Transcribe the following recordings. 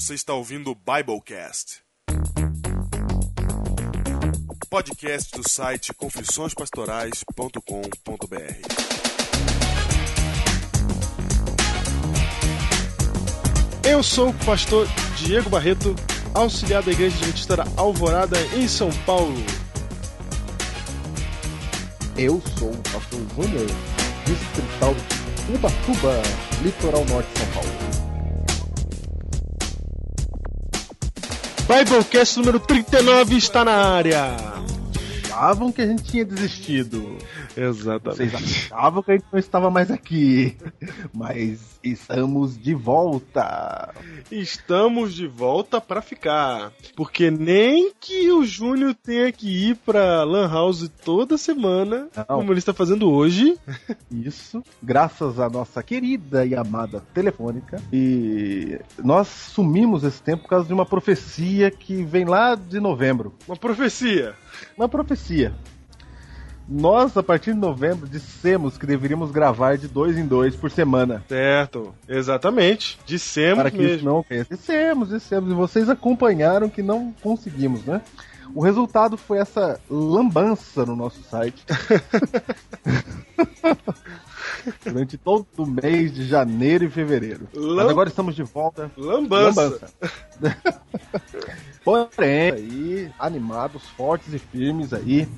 Você está ouvindo o Biblecast. Podcast do site confissõespastorais.com.br. Eu sou o pastor Diego Barreto, auxiliar da Igreja Adventista da Alvorada, em São Paulo. Eu sou o pastor Júnior, distrital de Ubatuba, litoral norte de São Paulo. Biblecast número 39 está na área. Achavam que a gente tinha desistido. Exatamente. Vocês achavam que a gente não estava mais aqui. Mas estamos de volta. Estamos de volta para ficar. Porque nem que o Júnior tenha que ir pra Lan House toda semana, Não. como ele está fazendo hoje. Isso, graças à nossa querida e amada telefônica. E nós sumimos esse tempo por causa de uma profecia que vem lá de novembro. Uma profecia. Uma profecia. Nós, a partir de novembro, dissemos que deveríamos gravar de dois em dois por semana. Certo. Exatamente. Dissemos para que isso mesmo. não aconteça. Dissemos, dissemos. E vocês acompanharam que não conseguimos, né? O resultado foi essa lambança no nosso site. Durante todo o mês de janeiro e fevereiro. Lam- Mas agora estamos de volta. Lambança. Porém, aí, animados, fortes e firmes aí.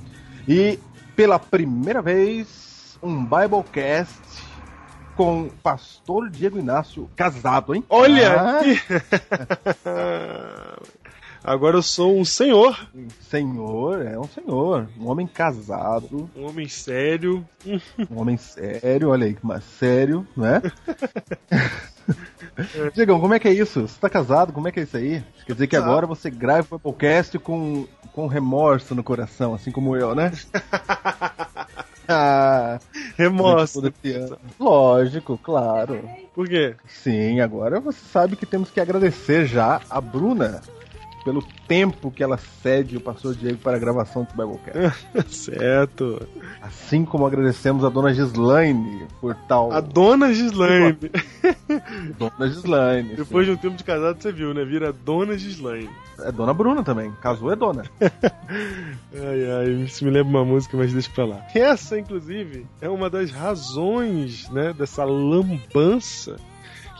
E pela primeira vez, um Biblecast com o pastor Diego Inácio casado, hein? Olha Ah. Agora eu sou um senhor, Senhor, é um senhor. Um homem casado, um homem sério. um homem sério, olha aí, mas sério, né? Diegão, como é que é isso? Você tá casado? Como é que é isso aí? Quer dizer que agora você grava o podcast com, com remorso no coração, assim como eu, né? ah, Remorso. Lógico, claro. Por quê? Sim, agora você sabe que temos que agradecer já a Bruna pelo tempo que ela cede o pastor Diego para a gravação do Biblecast. certo. Assim como agradecemos a dona Gislaine por tal. A dona Gislaine. Dona Gislaine. Depois de um tempo de casado, você viu, né? Vira dona Gislaine. sim. É dona Bruna também. Casou é dona. Ai, ai, isso me lembra uma música, mas deixa pra lá. Essa, inclusive, é uma das razões, né, dessa lambança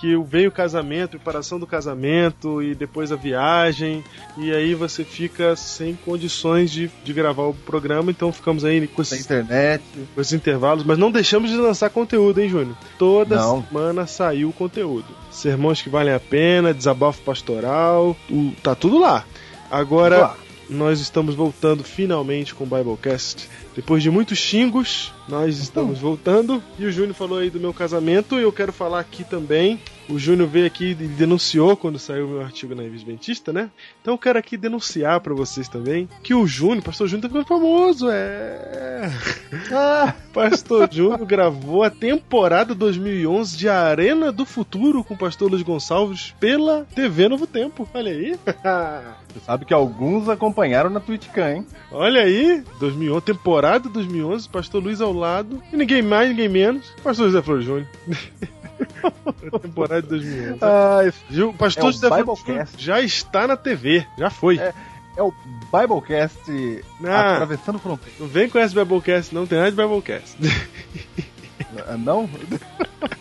que veio o casamento, preparação do casamento e depois a viagem, e aí você fica sem condições de, de gravar o programa, então ficamos aí com esses, internet. com esses intervalos, mas não deixamos de lançar conteúdo, hein, Júnior? Toda Não. semana saiu conteúdo. Sermões que valem a pena, desabafo pastoral, o- tá tudo lá. Agora, lá. nós estamos voltando finalmente com o Biblecast. Depois de muitos xingos, nós estamos voltando. E o Júnior falou aí do meu casamento, e eu quero falar aqui também. O Júnior veio aqui e denunciou quando saiu o meu artigo na Revista Adventista, né? Então eu quero aqui denunciar pra vocês também que o Júnior, pastor Júnior, tá ficando famoso, é. Ah, Pastor Júnior gravou a temporada 2011 de Arena do Futuro com o pastor Luiz Gonçalves pela TV Novo Tempo. Olha aí. você sabe que alguns acompanharam na TwitchCam, hein? Olha aí, 2011, temporada 2011, Pastor Luiz ao lado, e ninguém mais, ninguém menos, Pastor José Flor Júnior. temporada de 2011. Ah, Pastor É José Flor. Júnior já está na TV, já foi. É. é o Biblecast Ah. Atravessando Fronteiras. Não vem com esse Biblecast, não tem nada de Biblecast. Não?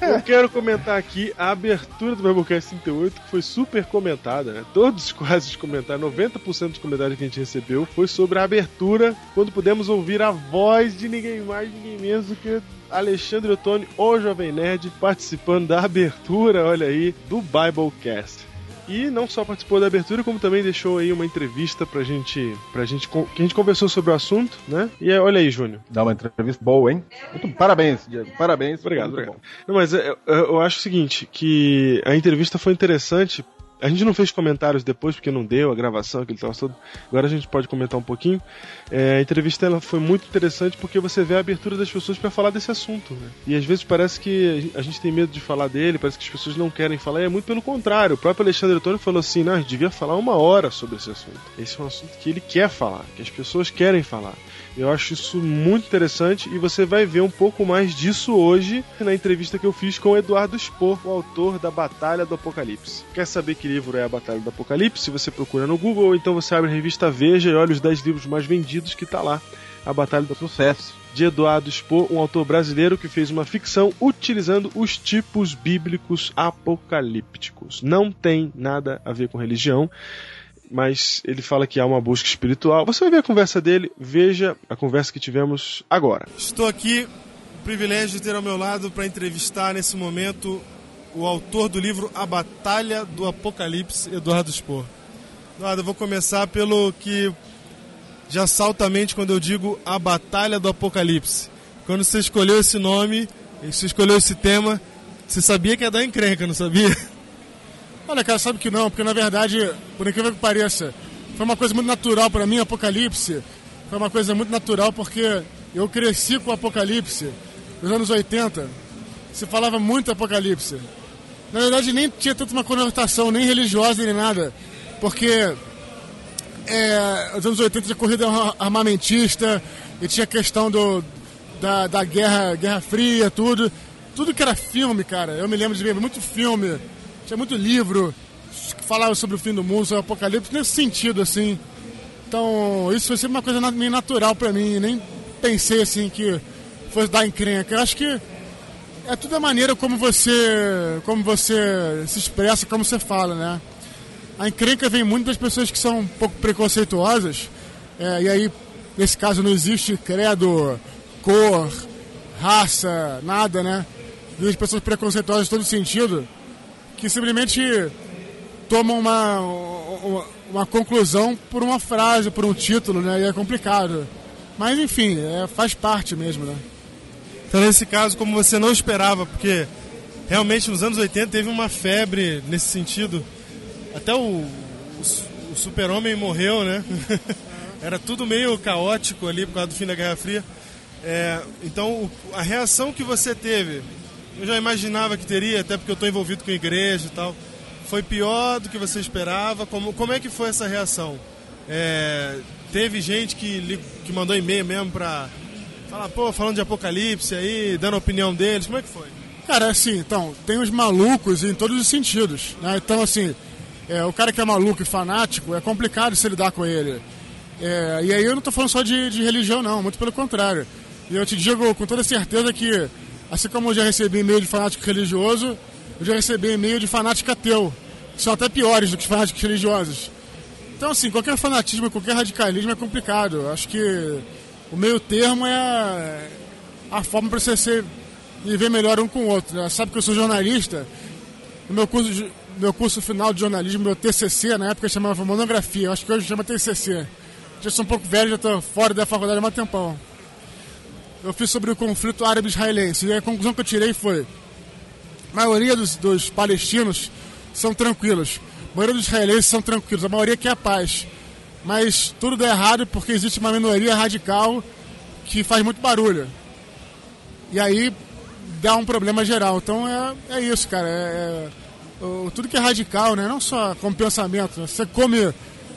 Eu quero comentar aqui a abertura do Biblecast 38, que foi super comentada, né? Todos quase os comentários, 90% dos comentários que a gente recebeu foi sobre a abertura, quando pudemos ouvir a voz de ninguém mais, ninguém menos do que Alexandre Ottoni, o Jovem Nerd, participando da abertura, olha aí, do Biblecast. E não só participou da abertura, como também deixou aí uma entrevista pra gente, pra gente, que a gente conversou sobre o assunto, né? E aí, olha aí, Júnior. Dá uma entrevista boa, hein? Muito, parabéns, Diego. Parabéns. Obrigado, obrigado. Não, mas eu, eu- eu acho o seguinte, que a entrevista foi interessante. A gente não fez comentários depois, porque não deu a gravação, aquele troço todo. Agora a gente pode comentar um pouquinho. É, a entrevista ela foi muito interessante porque você vê a abertura das pessoas para falar desse assunto. Né? E às vezes parece que a gente tem medo de falar dele, parece que as pessoas não querem falar, e é muito pelo contrário. O próprio Alexandre Antônio falou assim: não, a gente devia falar uma hora sobre esse assunto. Esse é um assunto que ele quer falar, que as pessoas querem falar. Eu acho isso muito interessante e você vai ver um pouco mais disso hoje na entrevista que eu fiz com o Eduardo Spohr, o autor da Batalha do Apocalipse. Quer saber que livro é a Batalha do Apocalipse? Você procura no Google ou então você abre a revista Veja e olha os 10 livros mais vendidos que tá lá. A Batalha do Sucesso de Eduardo Spohr, um autor brasileiro que fez uma ficção utilizando os tipos bíblicos apocalípticos. Não tem nada a ver com religião mas ele fala que há uma busca espiritual. Você vai ver a conversa dele, veja a conversa que tivemos agora. Estou aqui, o privilégio de ter ao meu lado para entrevistar nesse momento o autor do livro A Batalha do Apocalipse, Eduardo Spohr. Eduardo, eu vou começar pelo que já salta a mente quando eu digo A Batalha do Apocalipse. Quando você escolheu esse nome, você escolheu esse tema, você sabia que ia dar encrenca, não sabia? Olha, cara, sabe que não, porque na verdade, por incrível que pareça, foi uma coisa muito natural para mim, Apocalipse. Foi uma coisa muito natural porque eu cresci com o Apocalipse nos anos 80. Se falava muito Apocalipse. Na verdade, nem tinha tanto uma conotação, nem religiosa, nem nada. Porque é, nos anos 80 tinha corrida armamentista e tinha questão do, da, da guerra, guerra Fria, tudo. Tudo que era filme, cara. Eu me lembro de ver muito filme tinha muito livro que falava sobre o fim do mundo, sobre o apocalipse, nesse sentido, assim. Então, isso foi sempre uma coisa meio natural para mim. Nem pensei, assim, que fosse dar encrenca. Eu acho que é tudo a maneira como você, como você se expressa, como você fala, né? A encrenca vem muito das pessoas que são um pouco preconceituosas. É, e aí, nesse caso, não existe credo, cor, raça, nada, né? E as pessoas preconceituosas em todo sentido que simplesmente tomam uma, uma, uma, conclusão por uma frase, por um título, né? E é complicado. Mas enfim, é, faz parte mesmo, né? Então nesse caso, como você não esperava, porque realmente nos anos 80 teve uma febre nesse sentido. Até o, o, o super-homem morreu, né? Era tudo meio caótico ali por causa do fim da Guerra Fria. É, então a reação que você teve eu já imaginava que teria, até porque eu estou envolvido com igreja e tal. Foi pior do que você esperava? Como, como é que foi essa reação? É, teve gente que, que mandou e-mail mesmo para falar, pô, falando de apocalipse aí, dando a opinião deles, como é que foi? Cara, assim, então, tem os malucos em todos os sentidos, né? Então, assim, é, o cara que é maluco e fanático, é complicado se lidar com ele. É, e aí eu não estou falando só de, de religião, não, muito pelo contrário. E eu te digo com toda certeza que Assim como eu já recebi e-mail de fanático religioso, eu já recebi e-mail de fanático ateu, que são até piores do que fanáticos religiosos. Então, assim, qualquer fanatismo, qualquer radicalismo é complicado. Eu acho que o meio termo é a forma para você ser, viver melhor um com o outro. Né? Sabe que eu sou jornalista, no meu curso, de, meu curso final de jornalismo, meu TCC, na época chamava monografia, acho que hoje chama TCC. Já sou um pouco velho, já estou fora da faculdade há um tempão eu fiz sobre o conflito árabe-israelense. E a conclusão que eu tirei foi: a maioria dos, dos palestinos são tranquilos, a maioria dos israelenses são tranquilos, a maioria quer a paz. Mas tudo dá errado porque existe uma minoria radical que faz muito barulho. E aí dá um problema geral. Então é, é isso, cara. É, é, tudo que é radical, né? Não só como pensamento. Você come,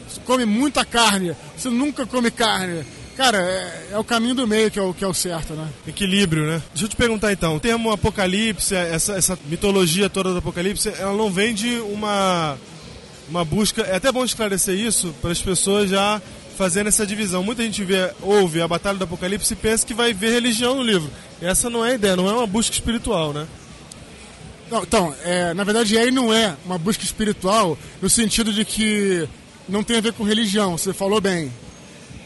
você come muita carne, você nunca come carne. Cara, é, é, o caminho do meio que é o, que é o certo, né? Equilíbrio, né? Deixa eu te perguntar então, o termo apocalipse, essa, essa mitologia toda do apocalipse, ela não vem de uma, uma busca. É até bom esclarecer isso para as pessoas já fazendo essa divisão. Muita gente vê, ouve a Batalha do Apocalipse e pensa que vai ver religião no livro. Essa não é a ideia, não é uma busca espiritual, né? Não, então, é, na verdade, aí não é uma busca espiritual no sentido de que não tem a ver com religião, você falou bem.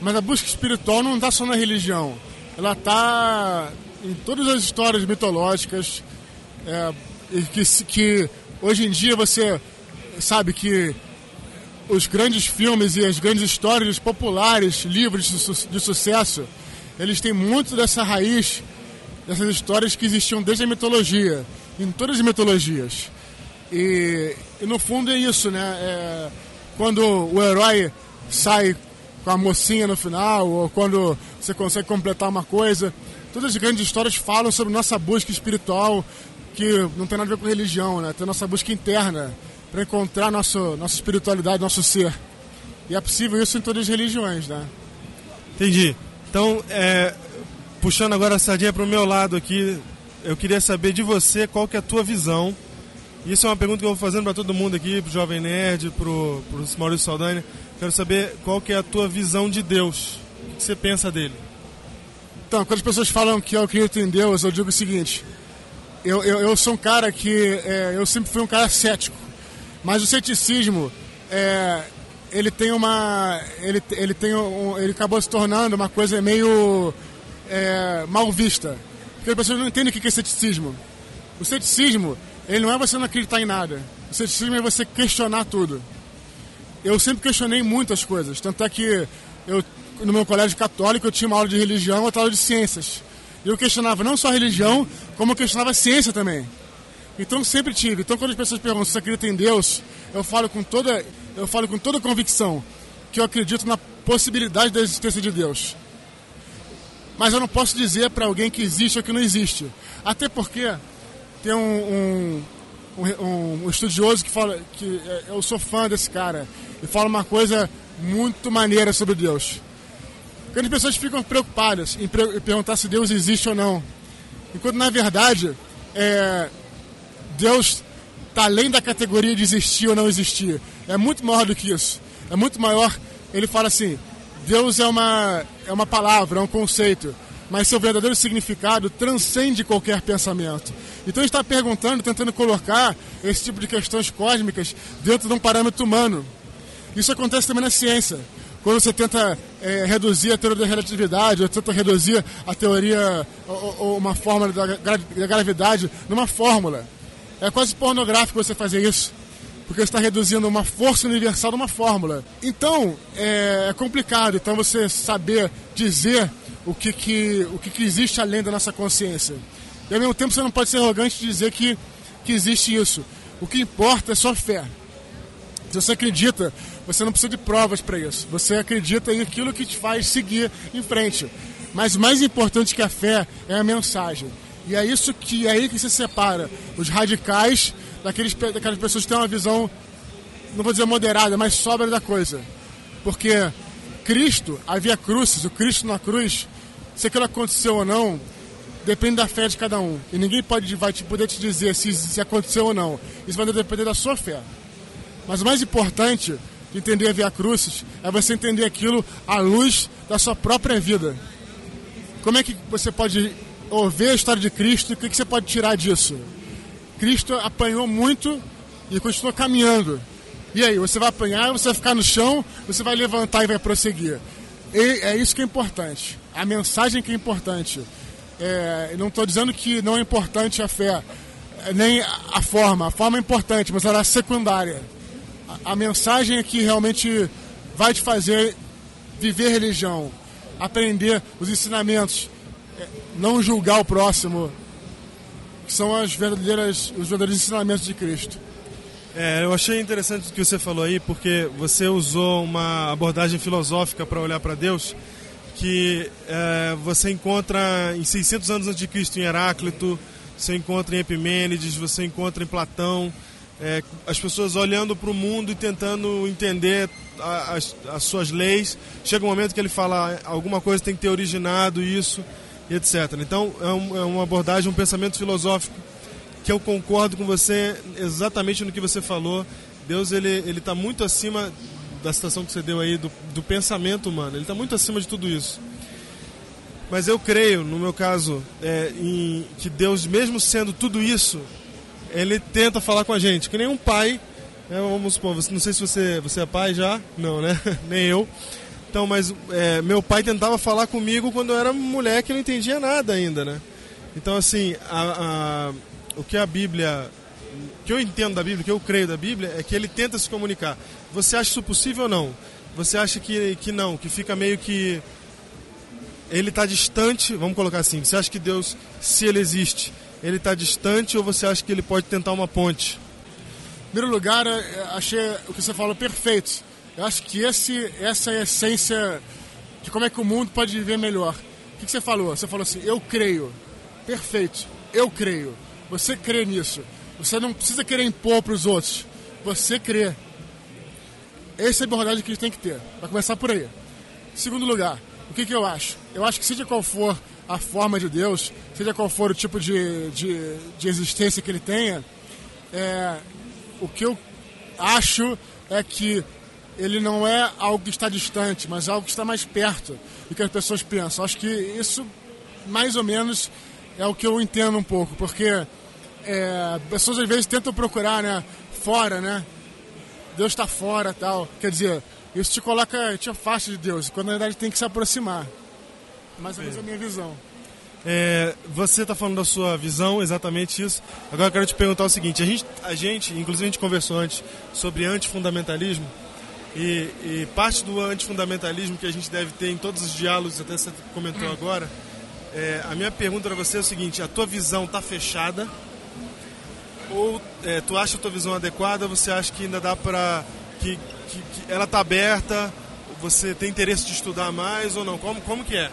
Mas a busca espiritual não está só na religião. Ela está em todas as histórias mitológicas. É, que, que hoje em dia você sabe que os grandes filmes e as grandes histórias populares, livros de, su de sucesso, eles têm muito dessa raiz, dessas histórias que existiam desde a mitologia, em todas as mitologias. E, e no fundo é isso, né? É, quando o herói sai com a mocinha no final, ou quando você consegue completar uma coisa. Todas as grandes histórias falam sobre nossa busca espiritual, que não tem nada a ver com religião, né? Tem nossa busca interna para encontrar nosso, nossa espiritualidade, nosso ser. E é possível isso em todas as religiões, né? Entendi. Então, é, puxando agora a sardinha para o meu lado aqui, eu queria saber de você qual que é a tua visão. Isso é uma pergunta que eu vou fazendo para todo mundo aqui, pro Jovem Nerd, pro, pro Maurício Saldanha. Quero saber qual que é a tua visão de Deus. O que você pensa dele? Então, quando as pessoas falam que eu acredito em Deus, eu digo o seguinte: eu, eu, eu sou um cara que. É, eu sempre fui um cara cético. Mas o ceticismo, é, ele tem uma. Ele, ele, tem um, ele acabou se tornando uma coisa meio é, mal vista. Porque as pessoas não entendem o que é ceticismo. O ceticismo, ele não é você não acreditar em nada. O ceticismo é você questionar tudo. Eu sempre questionei muitas coisas. Tanto é que eu, no meu colégio católico eu tinha uma aula de religião e outra aula de ciências. E eu questionava não só a religião, como eu questionava a ciência também. Então sempre tive. Então quando as pessoas perguntam se acredita em Deus, eu falo com toda, eu falo com toda convicção que eu acredito na possibilidade da existência de Deus. Mas eu não posso dizer para alguém que existe ou que não existe. Até porque tem um, um, um, um estudioso que fala que é, eu sou fã desse cara e fala uma coisa muito maneira sobre Deus. Quando as pessoas ficam preocupadas em, em perguntar se Deus existe ou não, enquanto na verdade é, Deus está além da categoria de existir ou não existir. É muito maior do que isso. É muito maior. Ele fala assim: Deus é uma, é uma palavra, é um conceito, mas seu verdadeiro significado transcende qualquer pensamento. Então está perguntando, tentando colocar esse tipo de questões cósmicas dentro de um parâmetro humano. Isso acontece também na ciência. Quando você tenta é, reduzir a teoria da relatividade, ou tenta reduzir a teoria ou, ou uma fórmula da, da gravidade numa fórmula. É quase pornográfico você fazer isso. Porque está reduzindo uma força universal numa fórmula. Então, é, é complicado. Então, você saber dizer o que, que, o que, que existe além da nossa consciência. E ao mesmo tempo, você não pode ser arrogante e dizer que, que existe isso. O que importa é sua fé. Se você acredita, você não precisa de provas para isso. Você acredita em aquilo que te faz seguir em frente. Mas mais importante que a fé é a mensagem. E é isso que é aí que se separa os radicais daqueles, daquelas pessoas que têm uma visão, não vou dizer moderada, mas sóbria da coisa. Porque Cristo, havia cruzes, o Cristo na cruz, se aquilo aconteceu ou não, depende da fé de cada um. E ninguém pode vai te, poder te dizer se, se aconteceu ou não. Isso vai depender da sua fé. Mas o mais importante de entender a Via Crucis é você entender aquilo à luz da sua própria vida. Como é que você pode ouvir a história de Cristo, o que, que você pode tirar disso? Cristo apanhou muito e continuou caminhando. E aí, você vai apanhar, você vai ficar no chão, você vai levantar e vai prosseguir. E é isso que é importante. A mensagem que é importante. É, não estou dizendo que não é importante a fé, nem a forma. A forma é importante, mas ela é secundária. A, a mensagem é que realmente vai te fazer viver religião, aprender os ensinamentos, não julgar o próximo, que são as verdadeiras, os verdadeiros ensinamentos de Cristo. É, eu achei interessante o que você falou aí, porque você usou uma abordagem filosófica para olhar para Deus, que é, você encontra em 600 anos antes de Cristo em Heráclito, você encontra em Epimênides, você encontra em Platão, é, as pessoas olhando para o mundo e tentando entender as, as suas leis. Chega um momento que ele fala alguma coisa tem que ter originado isso etc. Então é, um, é uma abordagem, um pensamento filosófico que eu concordo com você exatamente no que você falou. Deus ele ele está muito acima da citação que você deu aí do, do pensamento humano. Ele está muito acima de tudo isso. Mas eu creio, no meu caso, é, em, que Deus, mesmo sendo tudo isso, ele tenta falar com a gente. Que nem um pai, né, vamos supor, não sei se você, você é pai já, não, né? nem eu. Então, mas é, meu pai tentava falar comigo quando eu era moleque e não entendia nada ainda, né? Então, assim, a, a, o que a Bíblia, que eu entendo da Bíblia, que eu creio da Bíblia, é que ele tenta se comunicar. Você acha isso possível ou não? Você acha que, que não, que fica meio que. Ele está distante, vamos colocar assim. Você acha que Deus, se ele existe, ele está distante ou você acha que ele pode tentar uma ponte? Em primeiro lugar, achei o que você falou perfeito eu acho que esse, essa é a essência de como é que o mundo pode viver melhor. O que você falou? Você falou assim, eu creio. Perfeito, eu creio. Você crê nisso. Você não precisa querer impor para os outros. Você crê. Essa é a abordagem que a gente tem que ter. Vai começar por aí. Segundo lugar, o que, que eu acho? Eu acho que seja qual for a forma de Deus, seja qual for o tipo de, de, de existência que ele tenha, é, o que eu acho é que ele não é algo que está distante, mas algo que está mais perto do que as pessoas pensam. Acho que isso, mais ou menos, é o que eu entendo um pouco, porque é, pessoas às vezes tentam procurar, né, fora, né? Deus está fora, tal. Quer dizer, isso te coloca, te afasta de Deus, quando na verdade tem que se aproximar. Mais ou menos a minha visão. É, você está falando da sua visão, exatamente isso. Agora eu quero te perguntar o seguinte: a gente, a gente inclusive, a gente conversou antes sobre antifundamentalismo. E, e parte do antifundamentalismo que a gente deve ter em todos os diálogos, até você comentou agora, é, a minha pergunta para você é o seguinte: a tua visão está fechada? Ou é, tu acha a tua visão adequada? Você acha que ainda dá para que, que, que, ela está aberta? Você tem interesse de estudar mais ou não? Como, como que é?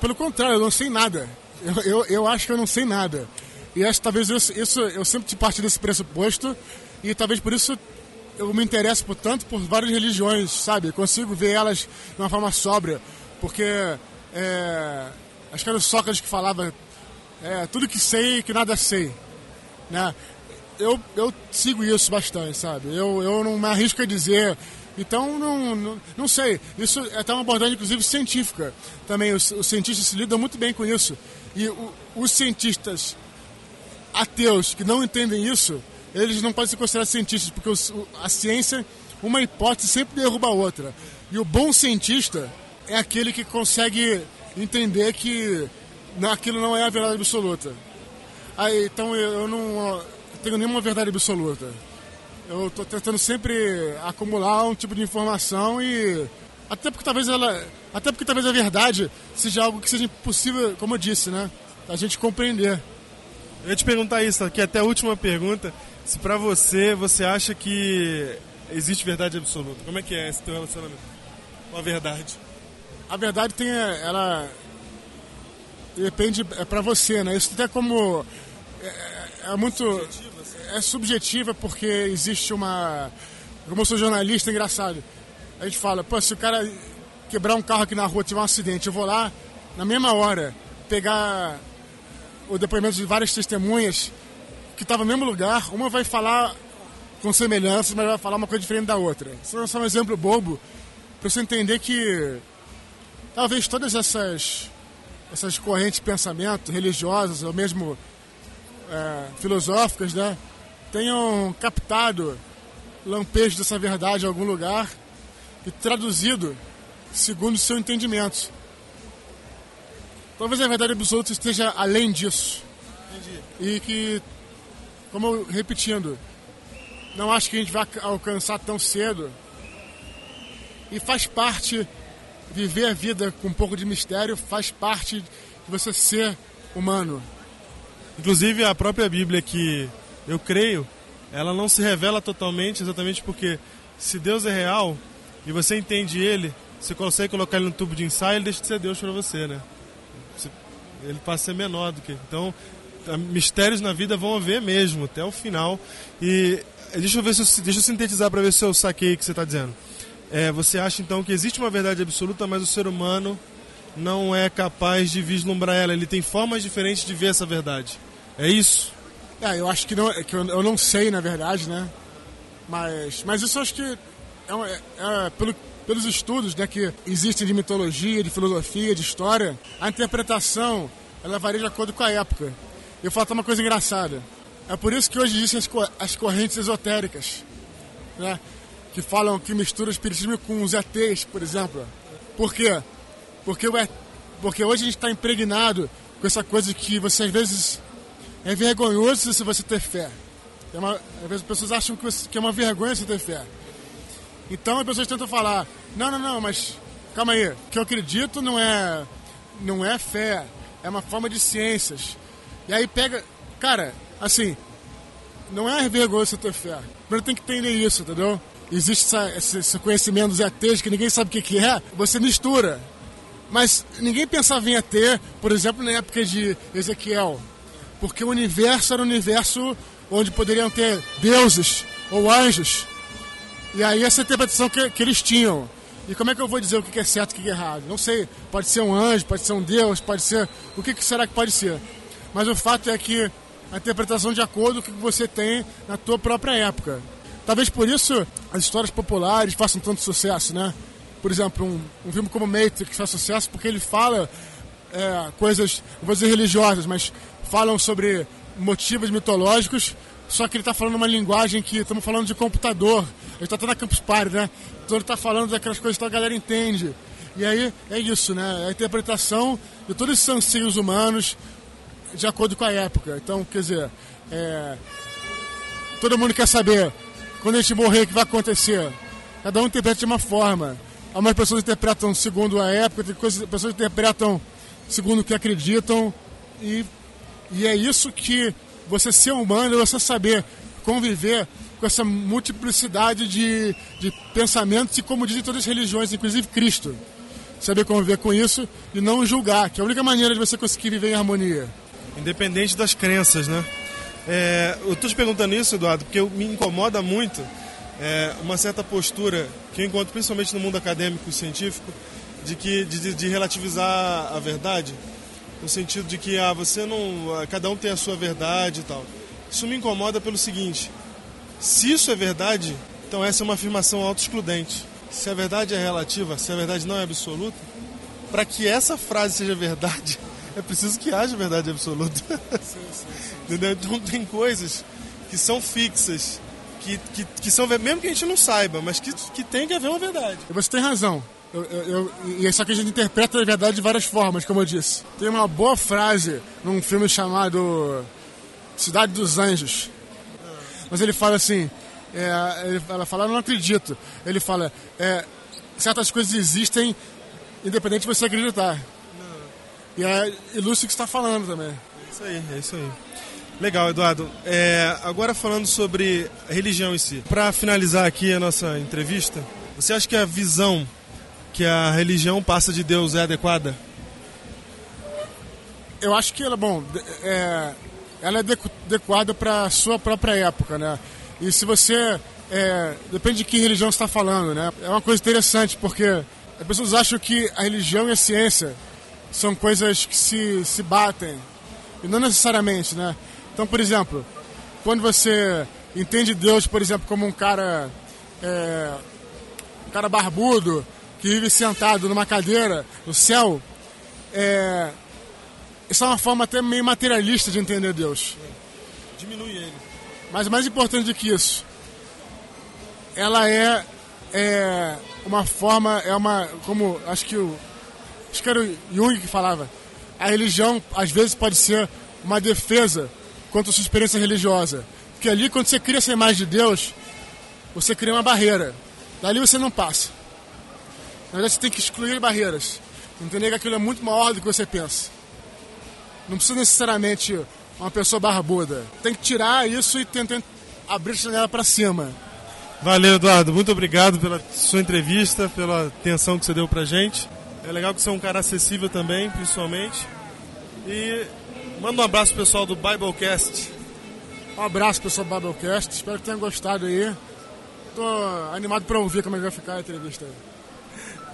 Pelo contrário, eu não sei nada. Eu, eu, eu acho que eu não sei nada. E acho que talvez isso, isso eu sempre parti desse pressuposto e talvez por isso eu me interesso por tanto por várias religiões, sabe? Consigo ver elas de uma forma sóbria, porque é, acho que era o Sócrates que falava é, tudo que sei que nada sei, né? Eu, eu sigo isso bastante, sabe? Eu, eu não me arrisco a dizer então, não, não, não, sei. Isso é até uma abordagem, inclusive, científica. Também os, os cientistas se lidam muito bem com isso. E o, os cientistas ateus que não entendem isso, eles não podem ser considerados cientistas, porque os, a ciência, uma hipótese sempre derruba a outra. E o bom cientista é aquele que consegue entender que aquilo não é a verdade absoluta. Aí, então eu não tenho nenhuma verdade absoluta. Eu estou tentando sempre acumular um tipo de informação e até porque talvez ela, até porque talvez a verdade seja algo que seja impossível, como eu disse, né, a gente compreender. Eu ia te perguntar isso, aqui até a última pergunta, se para você você acha que existe verdade absoluta. Como é que é esse teu relacionamento com a verdade? A verdade tem ela depende é para você, né? Isso até como é, é muito é subjetiva porque existe uma. Como eu sou jornalista, é engraçado. A gente fala, pô, se o cara quebrar um carro aqui na rua, tiver um acidente, eu vou lá, na mesma hora, pegar o depoimento de várias testemunhas que estavam no mesmo lugar, uma vai falar com semelhanças, mas vai falar uma coisa diferente da outra. Isso é só um exemplo bobo para você entender que talvez todas essas essas correntes de pensamento religiosas ou mesmo é, filosóficas, né, tenham captado lampejos dessa verdade em algum lugar e traduzido segundo o seu entendimento. Talvez a verdade absoluta esteja além disso. Entendi. E que, como eu, repetindo, não acho que a gente vai alcançar tão cedo. E faz parte, viver a vida com um pouco de mistério, faz parte de você ser humano. Inclusive a própria Bíblia que eu creio, ela não se revela totalmente, exatamente porque se Deus é real e você entende ele, você consegue colocar ele no tubo de ensaio, ele deixa de ser Deus para você, né? Ele passa a ser menor do que. Então, mistérios na vida vão haver mesmo, até o final. E deixa eu ver se eu, deixa eu sintetizar para ver se eu saquei o que você está dizendo. É, você acha então que existe uma verdade absoluta, mas o ser humano não é capaz de vislumbrar ela. Ele tem formas diferentes de ver essa verdade. É isso? É, eu acho que não, que eu, eu não sei, na verdade, né? Mas, mas isso eu acho que é, é, é, pelo, pelos estudos né, que existem de mitologia, de filosofia, de história, a interpretação ela varia de acordo com a época. Eu falo uma coisa engraçada. É por isso que hoje existem as, as correntes esotéricas, né? Que falam que misturam o espiritismo com os ETs, por exemplo. Por quê? Porque, o, porque hoje a gente está impregnado com essa coisa que você às vezes é vergonhoso se você ter fé. É uma, às vezes as pessoas acham que, é uma vergonha você ter fé. Então as pessoas tentam falar, não, não, não, mas calma aí, o que eu acredito não é, não é fé, é uma forma de ciências. E aí pega, cara, assim, não é vergonhoso você ter fé. Primeiro tem que entender isso, entendeu? Existe essa, esse, esse, conhecimento dos ETs que ninguém sabe o que, que é, você mistura. Mas ninguém pensava em ET, por exemplo, na época de Ezequiel porque o universo era um universo onde poderiam ter deuses ou anjos. E aí essa interpretação que, que eles tinham. E como é que eu vou dizer o que é certo e o que é errado? Não sei. Pode ser um anjo, pode ser um Deus, pode ser. O que será que pode ser? Mas o fato é que a interpretação de acordo com o que você tem na tua própria época. Talvez por isso as histórias populares façam tanto sucesso, né? Por exemplo, um, um filme como Matrix faz sucesso porque ele fala é, coisas, não vou dizer religiosas, mas falam sobre motivos mitológicos, só que ele está falando uma linguagem que estamos falando de computador. Ele está na Campus Party, né? Então ele está falando daquelas coisas que a galera entende. E aí é isso, né? É a interpretação de todos esses anseios humanos de acordo com a época. Então, quer dizer, é... todo mundo quer saber quando a gente morrer o que vai acontecer. Cada um interpreta de uma forma. Algumas pessoas interpretam segundo a época, tem pessoas interpretam segundo o que acreditam. E, e é isso que você ser humano é você saber conviver com essa multiplicidade de, de pensamentos e como dizem todas as religiões, inclusive Cristo. Saber conviver com isso e não julgar, que é a única maneira de você conseguir viver em harmonia. Independente das crenças, né? É, eu estou te perguntando isso, Eduardo, porque me incomoda muito é, uma certa postura que eu encontro principalmente no mundo acadêmico e científico de que de, de relativizar a verdade no sentido de que ah, você não, ah, cada um tem a sua verdade e tal. Isso me incomoda pelo seguinte: se isso é verdade, então essa é uma afirmação autoexcludente. Se a verdade é relativa, se a verdade não é absoluta, para que essa frase seja verdade, é preciso que haja verdade absoluta. Sim, sim, sim. Entendeu? Então tem coisas que são fixas, que, que, que são, mesmo que a gente não saiba, mas que, que tem que haver uma verdade. Você tem razão. Eu, eu, eu, só que a gente interpreta a verdade de várias formas, como eu disse. Tem uma boa frase num filme chamado Cidade dos Anjos. Mas ele fala assim, é, ele, ela fala, eu não acredito. Ele fala, é, certas coisas existem independente de você acreditar. E é Lúcio que está falando também. É isso aí, é isso aí. Legal, Eduardo. É, agora falando sobre religião em si. Para finalizar aqui a nossa entrevista, você acha que a visão que a religião passa de Deus é adequada? Eu acho que ela, bom, é, ela é adequada para a sua própria época, né? E se você. É, depende de que religião você está falando, né? É uma coisa interessante, porque as pessoas acham que a religião e a ciência são coisas que se, se batem. E não necessariamente, né? Então, por exemplo, quando você entende Deus, por exemplo, como um cara. É, um cara barbudo, que vive sentado numa cadeira no céu, é, isso é uma forma até meio materialista de entender Deus. Diminui ele. Mas mais importante do que isso, ela é, é uma forma, é uma, como acho que o, acho que era o Jung que falava, a religião às vezes pode ser uma defesa contra a sua experiência religiosa. Porque ali, quando você cria essa imagem de Deus, você cria uma barreira. Dali você não passa. Na verdade, você tem que excluir barreiras. Entender que aquilo é muito maior do que você pensa. Não precisa necessariamente uma pessoa barbuda. Tem que tirar isso e tentar abrir a janela para cima. Valeu, Eduardo. Muito obrigado pela sua entrevista, pela atenção que você deu pra gente. É legal que você é um cara acessível também, principalmente. E manda um abraço pessoal do Biblecast. Um abraço pessoal do Biblecast. Espero que tenham gostado aí. Tô animado para ouvir como é que vai ficar a entrevista aí.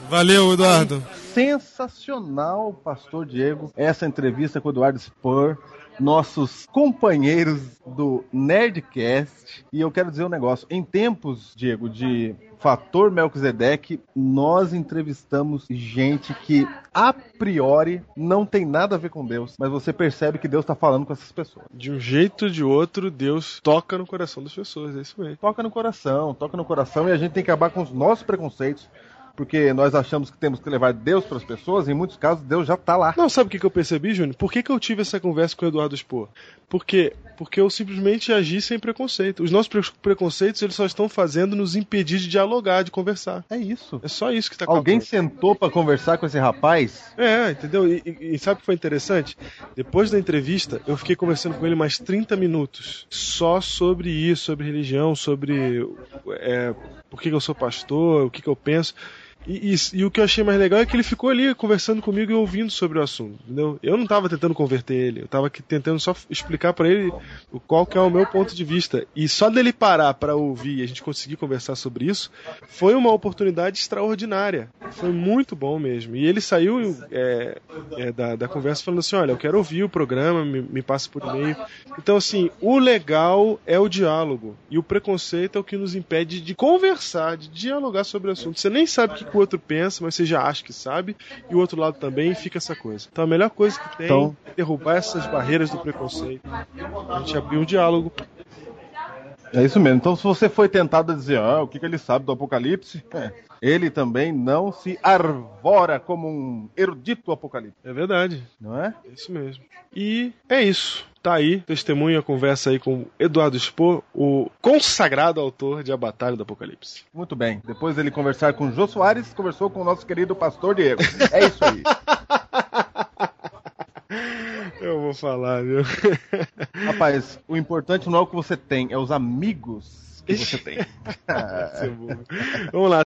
Valeu, Eduardo. Sensacional, Pastor Diego, essa entrevista com o Eduardo Spur, nossos companheiros do Nerdcast. E eu quero dizer um negócio: em tempos, Diego, de fator Melquisedeque, nós entrevistamos gente que a priori não tem nada a ver com Deus, mas você percebe que Deus está falando com essas pessoas. De um jeito ou de outro, Deus toca no coração das pessoas, é isso mesmo. Toca no coração, toca no coração e a gente tem que acabar com os nossos preconceitos porque nós achamos que temos que levar Deus para as pessoas, em muitos casos Deus já está lá. Não, sabe o que, que eu percebi, Júnior? Por que, que eu tive essa conversa com o Eduardo Spohr? Porque, porque eu simplesmente agi sem preconceito. Os nossos preconceitos eles só estão fazendo nos impedir de dialogar, de conversar. É isso. É só isso que está Alguém sentou para conversar com esse rapaz? É, entendeu? E, e, e sabe o que foi interessante? Depois da entrevista, eu fiquei conversando com ele mais 30 minutos. Só sobre isso, sobre religião, sobre é, por que, que eu sou pastor, o que, que eu penso. E, e, e, o que eu achei mais legal é que ele ficou ali conversando comigo e ouvindo sobre o assunto, entendeu? Eu não tava tentando converter ele, eu tava tentando só explicar para ele qual que é o meu ponto de vista. E só dele parar para ouvir e a gente conseguir conversar sobre isso, foi uma oportunidade extraordinária. Foi muito bom mesmo. E ele saiu é, é, da, da conversa falando assim, olha, eu quero ouvir o programa, me, me passa por e-mail. Então, assim, o legal é o diálogo. E o preconceito é o que nos impede de conversar, de dialogar sobre o assunto. Você nem sabe o que o outro pensa, mas você já acha que sabe, e o outro lado também fica essa coisa. Então a melhor coisa que tem então... é derrubar essas barreiras do preconceito. A gente abrir um diálogo. É isso mesmo. Então, se você foi tentado a dizer ah, o que, que ele sabe do Apocalipse, é, ele também não se arvora como um erudito apocalipse. É verdade. Não é? É isso mesmo. E é isso. Tá aí, testemunha, conversa aí com Eduardo Spor, o consagrado autor de A Batalha do Apocalipse. Muito bem. Depois ele conversar com Jô Soares, conversou com o nosso querido pastor Diego. É isso aí. Eu vou falar, viu? Rapaz, o importante não é o que você tem, é os amigos que você tem. Vamos lá.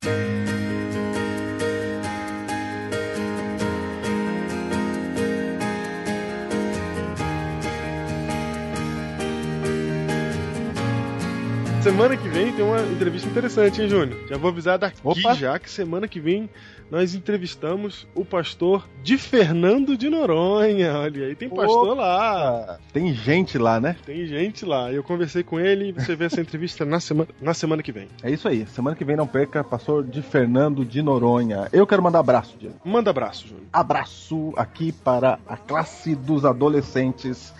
Semana que vem tem uma entrevista interessante, hein, Júnior? Já vou avisar daqui Opa. já que semana que vem nós entrevistamos o pastor de Fernando de Noronha. Olha aí, tem pastor Opa. lá. Tem gente lá, né? Tem gente lá. Eu conversei com ele e você vê essa entrevista na semana, na semana que vem. É isso aí. Semana que vem não perca, pastor de Fernando de Noronha. Eu quero mandar abraço, Diego. Manda abraço, Júnior. Abraço aqui para a classe dos adolescentes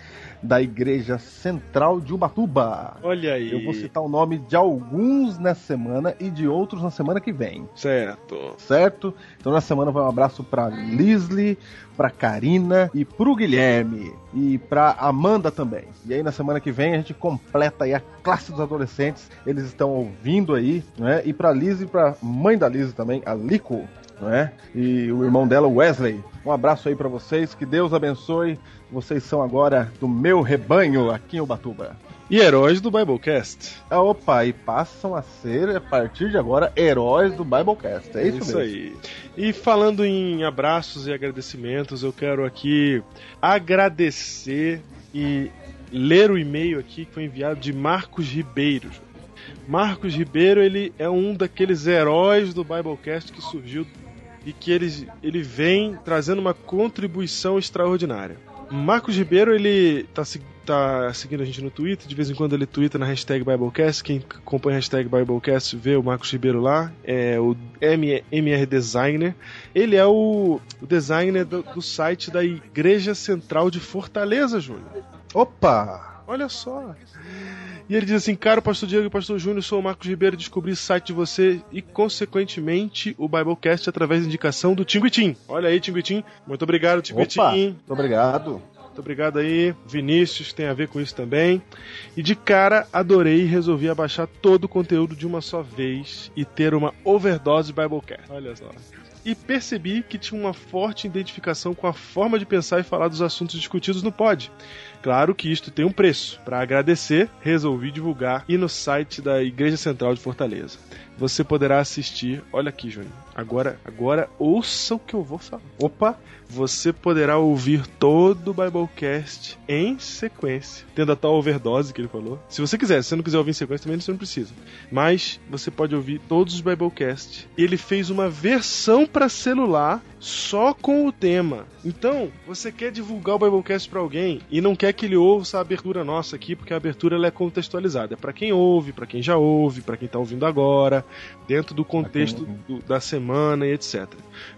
da Igreja Central de Ubatuba. Olha aí. Eu vou citar o nome de alguns nessa semana e de outros na semana que vem. Certo. Certo? Então na semana vai um abraço para Lisly, para Karina e pro Guilherme e para Amanda também. E aí na semana que vem a gente completa aí a classe dos adolescentes. Eles estão ouvindo aí, né? E para Liz e para mãe da Liz também, a Lico, não é? E o irmão dela, Wesley. Um abraço aí para vocês, que Deus abençoe. Vocês são agora do meu rebanho aqui em Ubatuba. E heróis do Biblecast. Ah, opa, e passam a ser, a partir de agora, heróis do Biblecast. É isso, isso mesmo. aí. E falando em abraços e agradecimentos, eu quero aqui agradecer e ler o e-mail aqui que foi enviado de Marcos Ribeiro. Marcos Ribeiro, ele é um daqueles heróis do Biblecast que surgiu e que ele, ele vem trazendo uma contribuição extraordinária. Marcos Ribeiro, ele tá, tá seguindo a gente no Twitter, de vez em quando ele twitta na hashtag Biblecast. Quem acompanha a hashtag Biblecast vê o Marcos Ribeiro lá, é o MR Designer. Ele é o, designer do, do site da Igreja Central de Fortaleza, Júnior. Opa! Olha só! E ele diz assim: Caro Pastor Diego e Pastor Júnior, sou o Marcos Ribeiro, descobri o site de você e, consequentemente, o Biblecast através da indicação do Tinguitim. Olha aí, Tinguitim. Muito obrigado, Tinguitim. Muito obrigado. Muito obrigado aí, Vinícius, tem a ver com isso também. E de cara, adorei e resolvi abaixar todo o conteúdo de uma só vez e ter uma overdose Biblecast. Olha só e percebi que tinha uma forte identificação com a forma de pensar e falar dos assuntos discutidos no pod. Claro que isto tem um preço. Para agradecer, resolvi divulgar e no site da Igreja Central de Fortaleza. Você poderá assistir. Olha aqui, Júnior. Agora, agora ouça o que eu vou falar. Opa! Você poderá ouvir todo o Biblecast em sequência, tendo a tal overdose que ele falou. Se você quiser, se você não quiser ouvir em sequência, também você não precisa. Mas você pode ouvir todos os Biblecast. Ele fez uma versão para celular só com o tema. Então, você quer divulgar o Biblecast para alguém e não quer que ele ouça a abertura nossa aqui, porque a abertura ela é contextualizada. É para quem ouve, para quem já ouve, para quem tá ouvindo agora, dentro do contexto do, da semana e etc.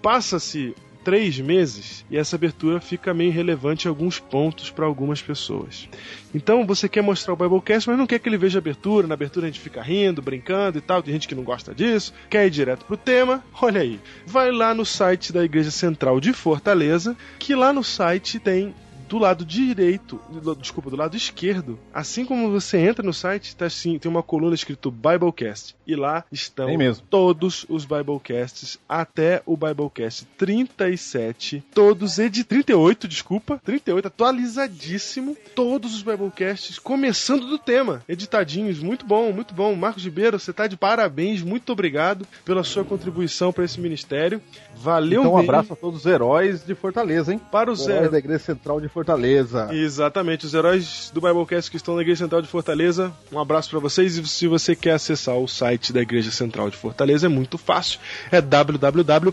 Passa-se três meses e essa abertura fica meio relevante em alguns pontos para algumas pessoas. Então você quer mostrar o Biblecast, mas não quer que ele veja a abertura, na abertura a gente fica rindo, brincando e tal, tem gente que não gosta disso, quer ir direto pro tema, olha aí. Vai lá no site da Igreja Central de Fortaleza, que lá no site tem do lado direito, desculpa, do lado esquerdo, assim como você entra no site, tá assim, tem uma coluna escrito Biblecast. E lá estão todos os Biblecasts até o Biblecast 37, todos edi 38, desculpa, 38 atualizadíssimo, todos os Biblecasts começando do tema, editadinhos, muito bom, muito bom. Marcos Ribeiro, você tá de parabéns, muito obrigado pela sua contribuição para esse ministério. Valeu Então um mesmo. abraço a todos os heróis de Fortaleza, hein? para os Heróis da Igreja Central de Fortaleza. Exatamente, os heróis do Biblecast que estão na Igreja Central de Fortaleza. Um abraço pra vocês e se você quer acessar o site da Igreja Central de Fortaleza é muito fácil. É www.iasd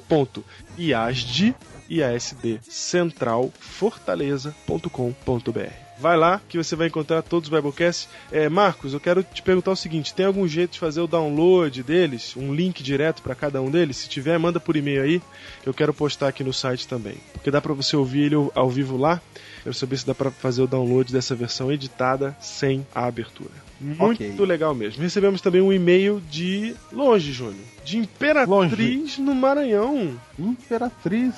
centralfortaleza.com.br. Vai lá que você vai encontrar todos os Biblecasts. É, Marcos, eu quero te perguntar o seguinte: tem algum jeito de fazer o download deles? Um link direto pra cada um deles? Se tiver, manda por e-mail aí, eu quero postar aqui no site também. Porque dá pra você ouvir ele ao vivo lá. Quero saber se dá pra fazer o download dessa versão editada sem a abertura. Muito Ok. legal mesmo. Recebemos também um e-mail de longe, Júnior. De Imperatriz no Maranhão. Imperatriz.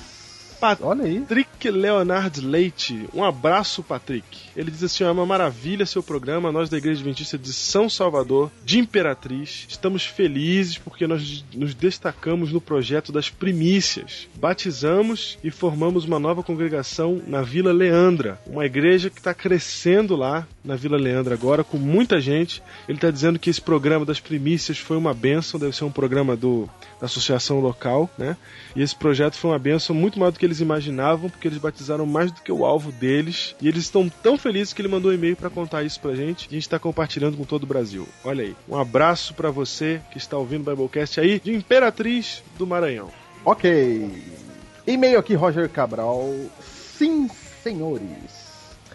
Pat- Olha aí. Patrick Leonard Leite. Um abraço, Patrick. Ele diz assim: é uma maravilha seu programa. Nós da Igreja Adventista de São Salvador, de Imperatriz, estamos felizes porque nós nos destacamos no projeto das primícias. Batizamos e formamos uma nova congregação na Vila Leandra, uma igreja que está crescendo lá na Vila Leandra agora, com muita gente. Ele está dizendo que esse programa das primícias foi uma benção, deve ser um programa do, da associação local, né? E esse projeto foi uma benção muito maior do que eles imaginavam, porque eles batizaram mais do que o alvo deles. E eles estão tão felizes que ele mandou um e-mail para contar isso pra gente. E a gente está compartilhando com todo o Brasil. Olha aí. Um abraço para você que está ouvindo o Biblecast aí, de Imperatriz do Maranhão. Ok. E-mail aqui, Roger Cabral. Sim, senhores.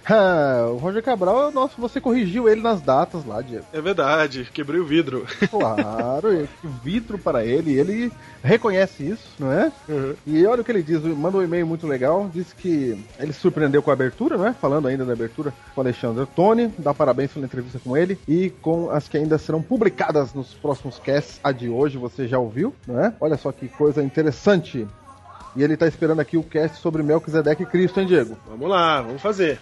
O Roger Cabral, nossa, você corrigiu ele nas datas lá, Diego. É verdade, quebrei o vidro. Claro, vidro para ele, ele reconhece isso, não é? Uhum. E olha o que ele diz, mandou um e-mail muito legal, disse que ele se surpreendeu com a abertura, não é? Falando ainda da abertura com o Alexandre Tony, dá parabéns pela entrevista com ele e com as que ainda serão publicadas nos próximos casts. A de hoje você já ouviu, não é? Olha só que coisa interessante. E ele tá esperando aqui o cast sobre Melquisedeque e Cristo, hein, Diego? Vamos lá, vamos fazer.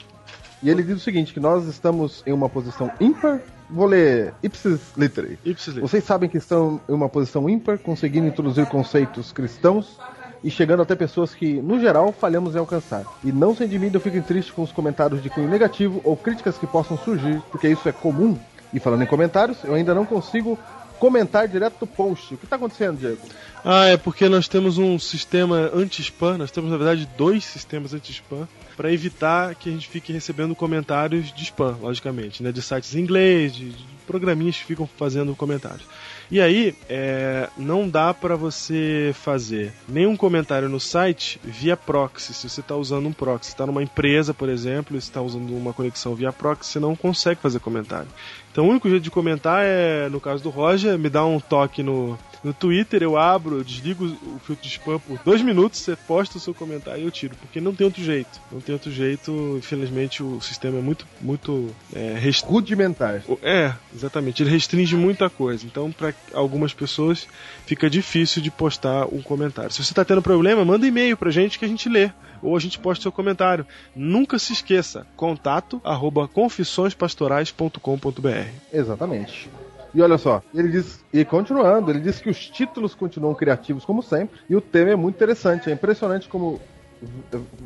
E ele diz o seguinte, que nós estamos em uma posição ímpar. Vou ler ipsis literae. Ipsis. Vocês sabem que estão em uma posição ímpar, conseguindo introduzir conceitos cristãos e chegando até pessoas que, no geral, falhamos em alcançar. E não se intimidem ou fiquem tristes com os comentários de cunho negativo ou críticas que possam surgir, porque isso é comum. E falando em comentários, eu ainda não consigo comentar direto do post. O que está acontecendo, Diego? Ah, é porque nós temos um sistema anti-spam, nós temos na verdade dois sistemas anti-spam para evitar que a gente fique recebendo comentários de spam, logicamente, né, de sites em inglês, de, de programinhas que ficam fazendo comentários. E aí, é, não dá para você fazer nenhum comentário no site via proxy. Se você está usando um proxy, está numa empresa, por exemplo, e está usando uma conexão via proxy, você não consegue fazer comentário. Então, o único jeito de comentar é, no caso do Roger, me dá um toque no, no Twitter, eu abro, eu desligo o filtro de spam por dois minutos, você posta o seu comentário e eu tiro, porque não tem outro jeito. Não tem outro jeito, infelizmente o sistema é muito, muito é. Rudimentar. É, exatamente. Ele restringe muita coisa. Então, para algumas pessoas, fica difícil de postar um comentário. Se você está tendo problema, manda e-mail pra gente que a gente lê. Ou a gente posta seu comentário. Nunca se esqueça, contato arroba confissõespastorais.com.br. Exatamente. E olha só, ele diz, e continuando, ele diz que os títulos continuam criativos como sempre, e o tema é muito interessante. É impressionante como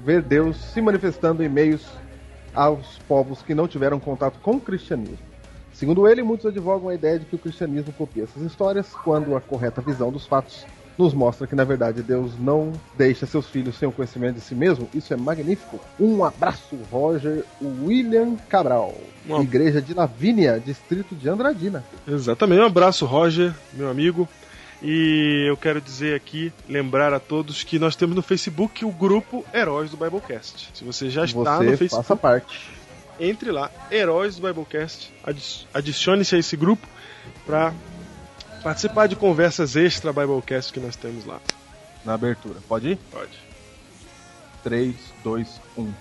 ver Deus se manifestando em meios aos povos que não tiveram contato com o cristianismo. Segundo ele, muitos advogam a ideia de que o cristianismo copia essas histórias, quando a correta visão dos fatos nos mostra que, na verdade, Deus não deixa seus filhos sem o conhecimento de si mesmo. Isso é magnífico. Um abraço, Roger William Cabral. Um- Igreja de Lavínia, distrito de Andradina. Exatamente. Um abraço, Roger, meu amigo. E eu quero dizer aqui, lembrar a todos que nós temos no Facebook o grupo Heróis do Biblecast. Se você já está no Você Facebook, faça parte. entre lá, Heróis do Biblecast, adi- adicione-se a esse grupo para participar de conversas extra Biblecast que nós temos lá. Na abertura. Pode ir? Pode. 3, 2, 1.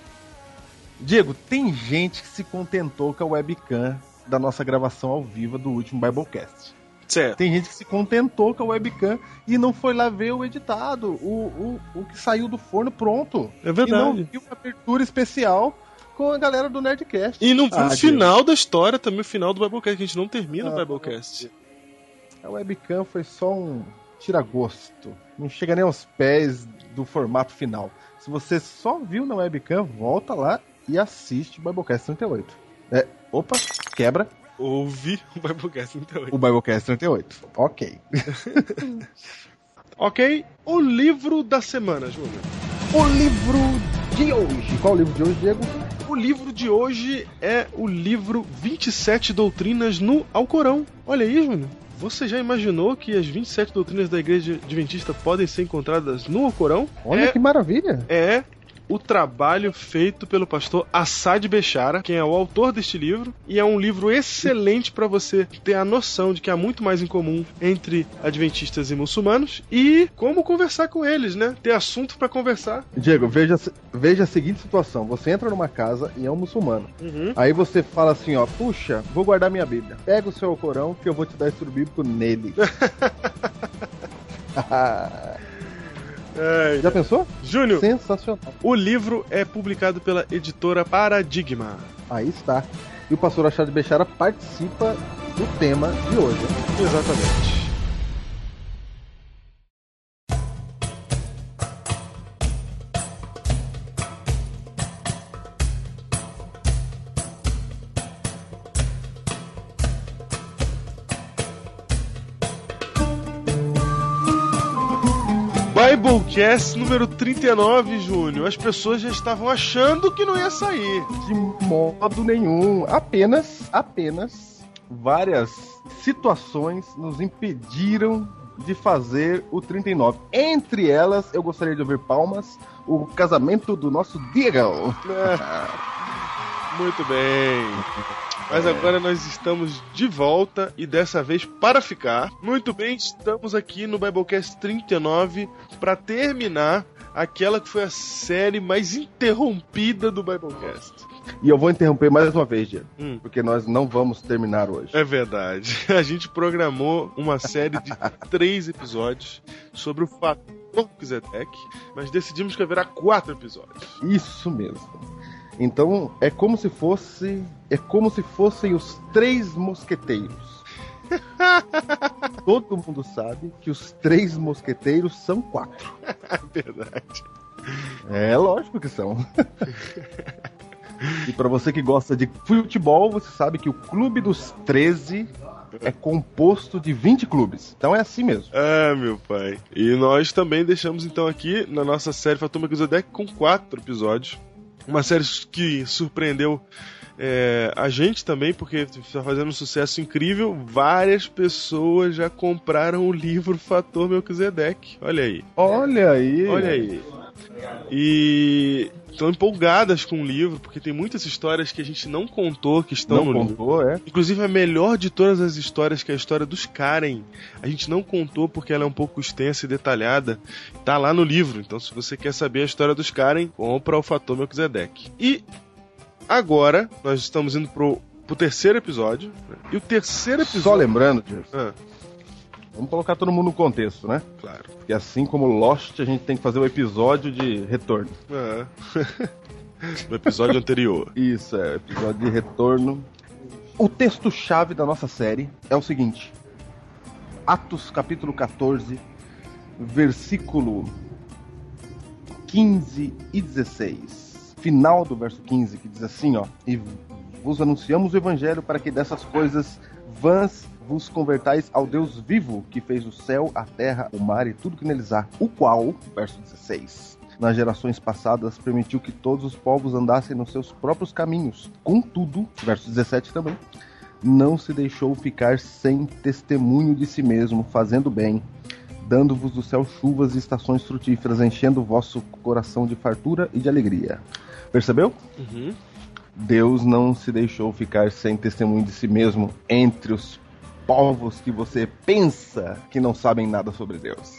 Diego, tem gente que se contentou com a webcam da nossa gravação ao vivo do último Biblecast. Certo. Tem gente que se contentou com a webcam e não foi lá ver o editado, o, o, o que saiu do forno pronto. É E não verdade. viu a abertura especial com a galera do Nerdcast. E no Ah, final da história, também o final do Biblecast, que a gente não termina o Ah, Biblecast. A webcam foi só um tira-gosto. Não chega nem aos pés do formato final. Se você só viu na webcam, volta lá e assiste o Biblecast 38. É, opa, quebra Ouvi o Biblecast 38. o Biblecast 38. Ok. Ok, o livro da semana, Júnior. O livro de hoje. Qual o livro de hoje, Diego? O livro de hoje é o livro 27 Doutrinas no Alcorão. Olha aí, Júnior. Você já imaginou que as 27 doutrinas da Igreja Adventista podem ser encontradas no Alcorão? Olha é, que maravilha. é o trabalho feito pelo pastor Assad Bechara, quem é o autor deste livro, e é um livro excelente para você ter a noção de que há muito mais em comum entre adventistas e muçulmanos e como conversar com eles, né? Ter assunto para conversar. Diego, veja, veja a seguinte situação. Você entra numa casa e é um muçulmano. Uhum. Aí você fala assim, ó, puxa, vou guardar minha Bíblia. Pega o seu Alcorão que eu vou te dar estudo bíblico nele. É, Já pensou? Júnior, Sensacional. o livro é publicado pela editora Paradigma. Aí está. E o pastor Achado Bechara participa do tema de hoje. Exatamente. Biblecast número 39, Júnior. As pessoas já estavam achando que não ia sair. De modo nenhum. Apenas, apenas várias situações nos impediram de fazer o 39. Entre elas, eu gostaria de ouvir palmas, o casamento do nosso Diego. Muito bem. Mas agora nós estamos de volta e dessa vez para ficar. Muito bem, estamos aqui no Biblecast 39 para terminar aquela que foi a série mais interrompida do Biblecast. E eu vou interromper mais uma vez, Diego, Hum. porque nós não vamos terminar hoje. É verdade. A gente programou uma série de três episódios sobre o fator Melquisedeque, mas decidimos que haverá quatro episódios. Isso mesmo. Então é como se fosse, é como se fossem os três mosqueteiros. Todo mundo sabe que os três mosqueteiros são quatro. É verdade. É lógico que são. e pra você que gosta de futebol, você sabe que o Clube dos 13 é composto de 20 clubes. Então é assim mesmo. Ah, meu pai. E nós também deixamos então aqui na nossa série Fator Melquisedeque com quatro episódios. Uma série que surpreendeu é, a gente também, porque está fazendo um sucesso incrível. Várias pessoas já compraram o livro Fator Melquisedeque. Olha aí. Olha aí. Olha aí. E estão empolgadas com o livro, porque tem muitas histórias que a gente não contou que estão Não no livro. contou, é? Inclusive, a melhor de todas as histórias, que é a história dos Karen. A gente não contou porque ela é um pouco extensa e detalhada. Tá lá no livro. Então, se você quer saber a história dos Karen, compra o Fator Melquisedeque. E agora, nós estamos indo pro, pro terceiro episódio. né? E o terceiro episódio. Só lembrando, Diego, Ah, vamos colocar todo mundo no contexto, né? claro. Porque assim como Lost, a gente tem que fazer o episódio de retorno. Ah. no episódio anterior. Isso, é, episódio de retorno. O texto-chave da nossa série é o seguinte: Atos capítulo 14, versículo 15 e 16. Final do verso 15, que diz assim, ó: E vos anunciamos o evangelho para que dessas coisas vãs vos convertais ao Deus vivo, que fez o céu, a terra, o mar e tudo que neles há, o qual, verso 16, nas gerações passadas permitiu que todos os povos andassem nos seus próprios caminhos. Contudo, verso 17 também, não se deixou ficar sem testemunho de si mesmo, fazendo bem, dando-vos do céu chuvas e estações frutíferas, enchendo o vosso coração de fartura e de alegria. Percebeu? Uhum. Deus não se deixou ficar sem testemunho de si mesmo entre os povos que você pensa que não sabem nada sobre Deus.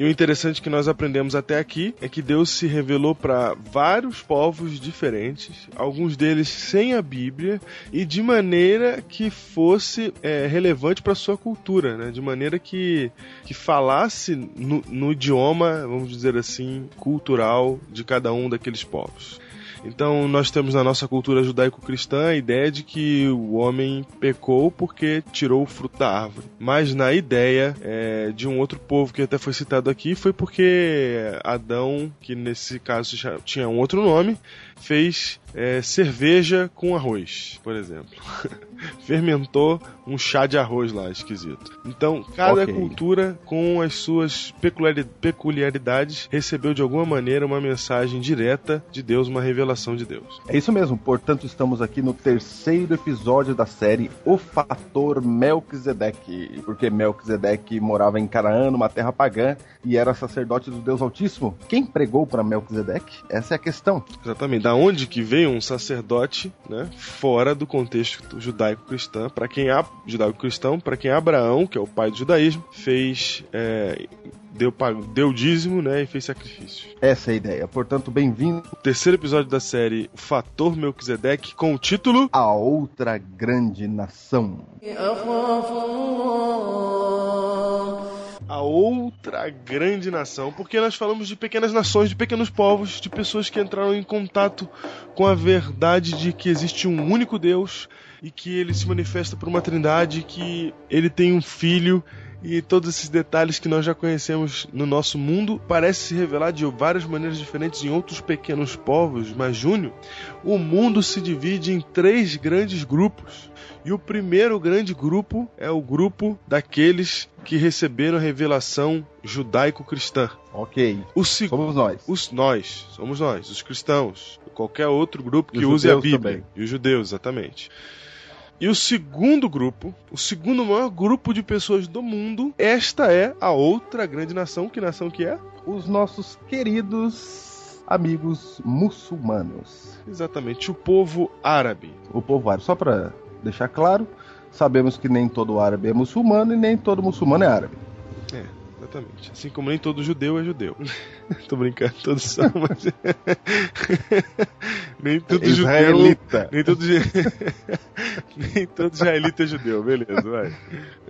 E o interessante que nós aprendemos até aqui é que Deus se revelou para vários povos diferentes, alguns deles sem a Bíblia e de maneira que fosse é, relevante para sua cultura, né? de maneira que, que falasse no, no idioma, vamos dizer assim, cultural de cada um daqueles povos. Então nós temos na nossa cultura judaico-cristã a ideia de que o homem pecou porque tirou o fruto da árvore. Mas na ideia é, de um outro povo que até foi citado aqui foi porque Adão, que nesse caso já tinha um outro nome, fez é, cerveja com arroz, por exemplo. Fermentou um chá de arroz lá, esquisito. Então, cada Ok. cultura, com as suas peculiari- peculiaridades, recebeu de alguma maneira uma mensagem direta de Deus, uma revelação de Deus. É isso mesmo, portanto estamos aqui no terceiro episódio da série O Fator Melquisedeque, porque Melquisedeque morava em Canaã, numa terra pagã, e era sacerdote do Deus Altíssimo. Quem pregou para Melquisedeque? Essa é a questão. Exatamente. Da onde que veio um sacerdote, né, fora do contexto judaico-cristão, para quem é judaico-cristão, para quem Abraão, que é o pai do judaísmo, fez é, deu deu dízimo, né, e fez sacrifício. Essa é a ideia. Portanto, bem-vindo O terceiro episódio da série O Fator Melquisedeque com o título a outra grande nação. A Outra Grande Nação, porque nós falamos de pequenas nações, de pequenos povos, de pessoas que entraram em contato com a verdade de que existe um único Deus e que ele se manifesta por uma trindade, que ele tem um filho e todos esses detalhes que nós já conhecemos no nosso mundo parece se revelar de várias maneiras diferentes em outros pequenos povos, mas Júnior, o mundo se divide em três grandes grupos. E o primeiro grande grupo é o grupo daqueles que receberam a revelação judaico-cristã. Ok, O segundo somos nós. os nós, somos nós, os cristãos, qualquer outro grupo que use a Bíblia. também. E os judeus, exatamente. E o segundo grupo, o segundo maior grupo de pessoas do mundo, esta é a outra grande nação. Que nação que é? Os nossos queridos amigos muçulmanos. Exatamente, o povo árabe. O povo árabe. Só para deixar claro, sabemos que nem todo árabe é muçulmano e nem todo muçulmano é árabe. Exatamente. Assim como nem todo judeu é judeu. Tô brincando, todos são, mas. nem todo judeu. Israelita. Nem todo, nem todo israelita é judeu, beleza, vai.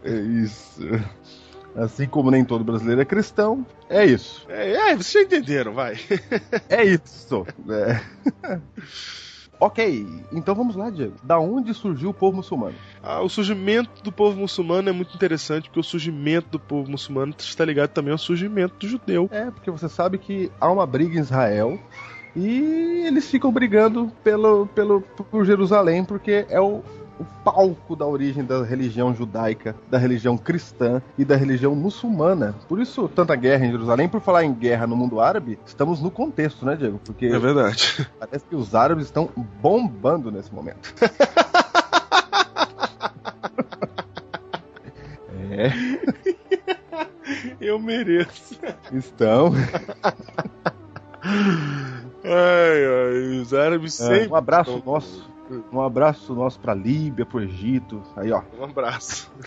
É isso. Assim como nem todo brasileiro é cristão, é isso. É, é, vocês já entenderam, vai. É isso. É. ok, então vamos lá, Diego. Da onde surgiu o povo muçulmano? Ah, o surgimento do povo muçulmano é muito interessante, porque o surgimento do povo muçulmano está ligado também ao surgimento do judeu. É, porque você sabe que há uma briga em Israel e eles ficam brigando pelo, pelo, por Jerusalém, porque é o, o palco da origem da religião judaica, da religião cristã e da religião muçulmana. Por isso, tanta guerra em Jerusalém. Por falar em guerra no mundo árabe, estamos no contexto, né, Diego? Porque É verdade. parece que os árabes estão bombando nesse momento. é, Eu mereço. estão. Ai, ai, os árabes sempre. um abraço nosso. Um abraço nosso pra Líbia, pro Egito. Aí, ó. Um abraço.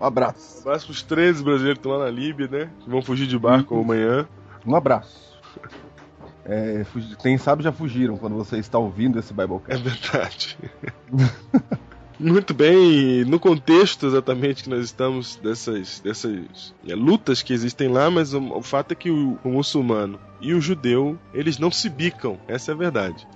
Um abraço. Um abraço pros 13 brasileiros que estão lá na Líbia, né? Que vão fugir de barco amanhã. Um abraço. É, quem sabe já fugiram quando você está ouvindo esse É Biblecast. verdade. Muito bem, no contexto exatamente que nós estamos dessas, dessas é, lutas que existem lá, mas o, o fato é que o, o muçulmano e o judeu, eles não se bicam, essa é a verdade.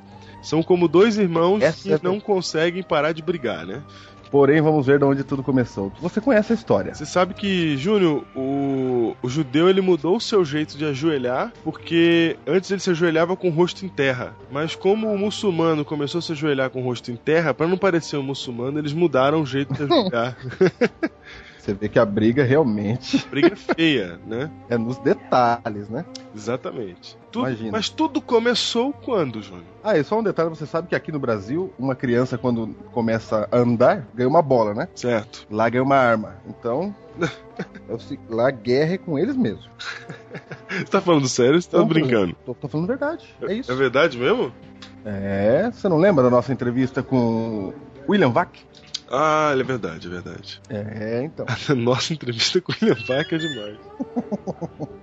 São como dois irmãos Essa que é não conseguem parar de brigar, né? Porém, vamos ver de onde tudo começou. Você conhece a história. Você sabe que, Júnior, o, o judeu ele mudou o seu jeito de ajoelhar, porque antes ele se ajoelhava com o rosto em terra. Mas como o muçulmano começou a se ajoelhar com o rosto em terra, para não parecer um muçulmano, eles mudaram o jeito de ajoelhar. Você vê que a briga realmente Briga feia, né? é nos detalhes, né? Exatamente. Tudo- Imagina. mas tudo começou quando, Júnior? Ah, e só um detalhe, você sabe que aqui no Brasil, uma criança quando começa a andar, ganha uma bola, né? Certo. Lá ganha uma arma. Então, é lá guerra é com eles mesmos. Você tá falando sério ou você tá Não, brincando? Tô, tô falando verdade. É isso. É verdade mesmo? É, você não lembra da nossa entrevista com William Vac? Ah, é verdade, é verdade. É, então. Nossa entrevista com o William Vaca é demais.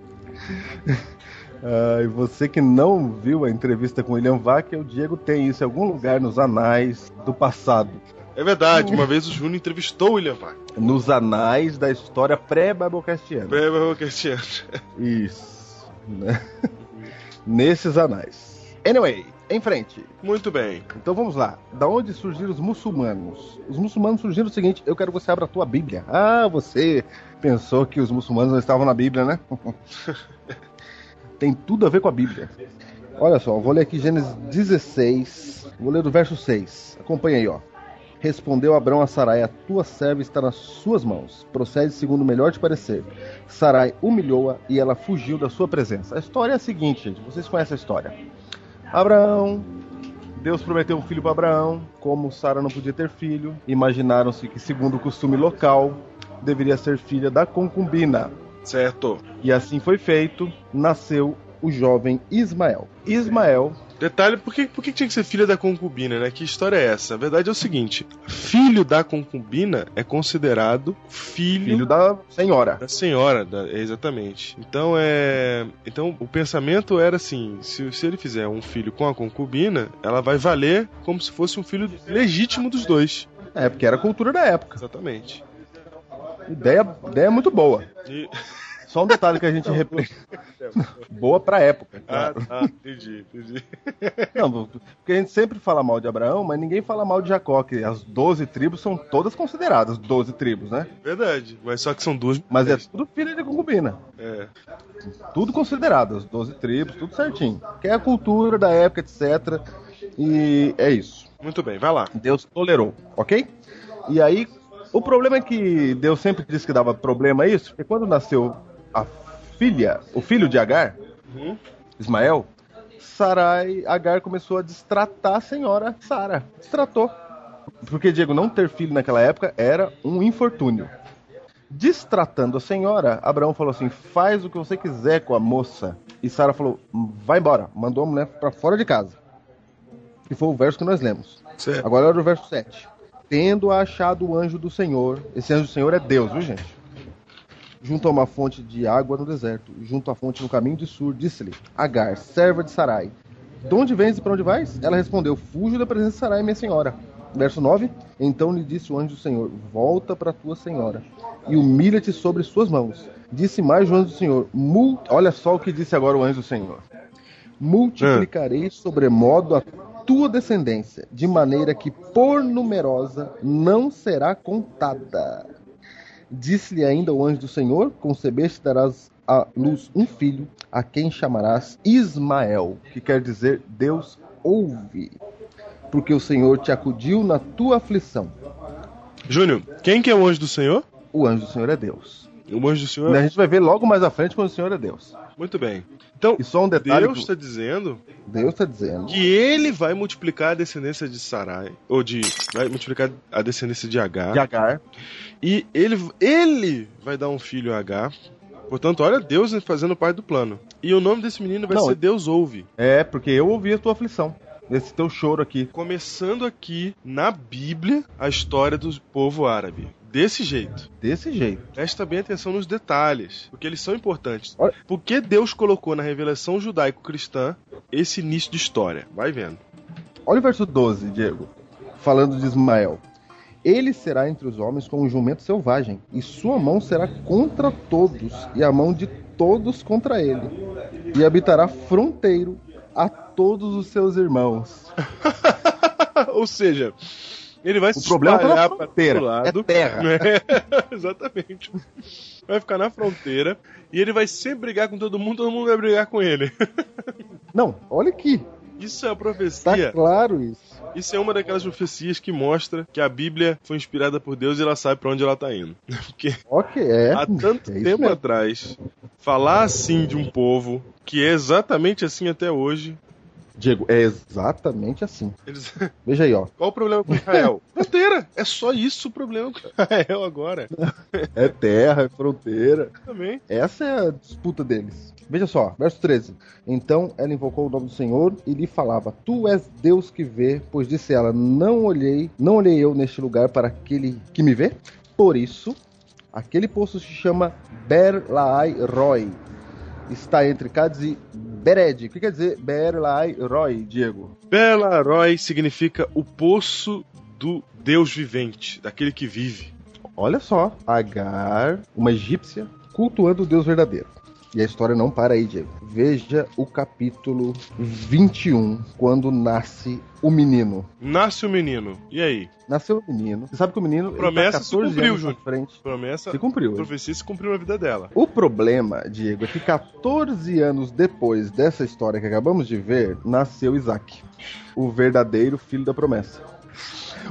Ah, e você que não viu a entrevista com William Vac, o Diego tem isso em algum lugar nos anais do passado. É verdade, uma vez o Júnior entrevistou o William Vaca. Nos anais da história pré-Biblecastiana. Cristiano. Isso. né? Nesses anais. Anyway, em frente. Muito bem. Então vamos lá. Da onde surgiram os muçulmanos? Os muçulmanos surgiram o seguinte: eu quero que você abra a tua Bíblia. Ah, você pensou que os muçulmanos não estavam na Bíblia, né? Tem tudo a ver com a Bíblia. Olha só, vou ler aqui Gênesis 16, vou ler do verso 6. Acompanha aí, ó. Respondeu Abraão a Sarai: A tua serva está nas suas mãos. Procede segundo o melhor te parecer. Sarai humilhou-a e ela fugiu da sua presença. A história é a seguinte, gente. Vocês conhecem a história. Abraão, Deus prometeu um filho para Abraão. Como Sara não podia ter filho, imaginaram-se que, segundo o costume local, deveria ser filha da concubina. Certo. E assim foi feito. Nasceu o jovem Ismael. Ismael Detalhe, por que, por que tinha que ser filha da concubina, né? Que história é essa? A verdade é o seguinte: filho da concubina é considerado filho, filho da senhora. da senhora, da- é, exatamente. Então é. Então o pensamento era assim: se, se ele fizer um filho com a concubina, ela vai valer como se fosse um filho legítimo dos dois. É, porque era a cultura da época. Exatamente. Ideia, ideia muito boa. E- Só um detalhe que a gente repre... boa pra época. Ah, claro. tá, entendi, entendi. Não, porque a gente sempre fala mal de Abraão, mas ninguém fala mal de Jacó, que as 12 tribos são todas consideradas 12 tribos, né? Verdade, mas só que são duas. Mas é tudo filha de concubina. É. Tudo considerado, as 12 tribos, tudo certinho. Que é a cultura da época, etc. E é isso. Muito bem, vai lá. Deus tolerou, ok? E aí, o problema é que Deus sempre disse que dava problema isso, porque quando nasceu a filha, o filho de Agar, Uhum. Ismael, Sarai, Agar começou a destratar a senhora Sara. Destratou. Porque, Diego, não ter filho naquela época era um infortúnio. Destratando a senhora, Abraão falou assim: faz o que você quiser com a moça. E Sara falou: vai embora. Mandou a mulher para fora de casa. Que foi o verso que nós lemos. Certo. Agora olha o verso 7. Tendo achado o anjo do Senhor, esse anjo do Senhor é Deus, viu gente? Junto a uma fonte de água no deserto, junto à fonte no caminho de Sur, disse-lhe: Agar, serva de Sarai, de onde vens e para onde vais? Ela respondeu: Fujo da presença de Sarai, minha senhora. Verso 9: Então lhe disse o anjo do Senhor: Volta para tua senhora e humilha-te sobre suas mãos. Disse mais o anjo do Senhor. Olha só o que disse agora o anjo do Senhor: Multiplicarei sobremodo a tua descendência, de maneira que por numerosa não será contada. Disse-lhe ainda o anjo do Senhor: Concebeste darás à luz um filho, a quem chamarás Ismael, que quer dizer Deus ouve, porque o Senhor te acudiu na tua aflição. Júnior, quem que é o anjo do Senhor? O anjo do Senhor é Deus. O anjo do Senhor. A gente vai ver logo mais à frente quando o Senhor é Deus. Muito bem. Então, E só um detalhe: Deus está dizendo Deus está dizendo. que ele vai multiplicar a descendência de Sarai, ou de. vai multiplicar a descendência de Agar, De Agar, e ele, ele vai dar um filho a Agar. Portanto, olha Deus fazendo parte do plano. E o nome desse menino vai Não, ser Deus ouve. é porque eu ouvi a tua aflição, esse teu choro aqui. Começando aqui na Bíblia a história do povo árabe. Desse jeito. Desse jeito. Presta bem atenção nos detalhes, porque eles são importantes. Olha- Por que Deus colocou na revelação judaico-cristã esse início de história? Vai vendo. Olha o verso 12, Diego. Falando de Ismael. Ele será entre os homens como um jumento selvagem, e sua mão será contra todos, e a mão de todos contra ele. E habitará fronteiro a todos os seus irmãos. Ou seja, ele vai O se problema tá na espalhar para fronteira, todo lado. é terra. É, exatamente. Vai ficar na fronteira e ele vai sempre brigar com todo mundo, todo mundo vai brigar com ele. Não, olha aqui. Isso é a Tá profecia. claro isso. Isso é uma daquelas profecias que mostra que a Bíblia foi inspirada por Deus e ela sabe para onde ela tá indo. Porque Ok, é. há tanto é tempo mesmo. atrás, falar assim de um povo que é exatamente assim até hoje. Diego, é exatamente assim. Eles... Veja aí, ó. Qual o problema com Israel? Fronteira! É só isso o problema com Israel agora. É terra, é fronteira. Também. Essa é a disputa deles. Veja só, verso 13. Então ela invocou o nome do Senhor e lhe falava: Tu és Deus que vê, pois disse ela: Não olhei, não olhei eu neste lugar para aquele que me vê. Por isso, aquele poço se chama Ber-Laai Roy. Está entre Cádiz e Bered. O que quer dizer Ber-Laai Roy, Diego? Roy significa o poço do Deus vivente, daquele que vive. Olha só, Agar, uma egípcia, cultuando o Deus verdadeiro. E a história não para aí, Diego. Veja o capítulo 21, quando nasce o menino. Nasce o menino. E aí? Nasceu o menino. Você sabe que o menino. ele Promessa tá se 14 cumpriu, Júnior. frente. Promessa. Se cumpriu. A profecia se cumpriu na vida dela. O problema, Diego, é que 14 anos depois dessa história que acabamos de ver, nasceu Isaac, o verdadeiro filho da promessa.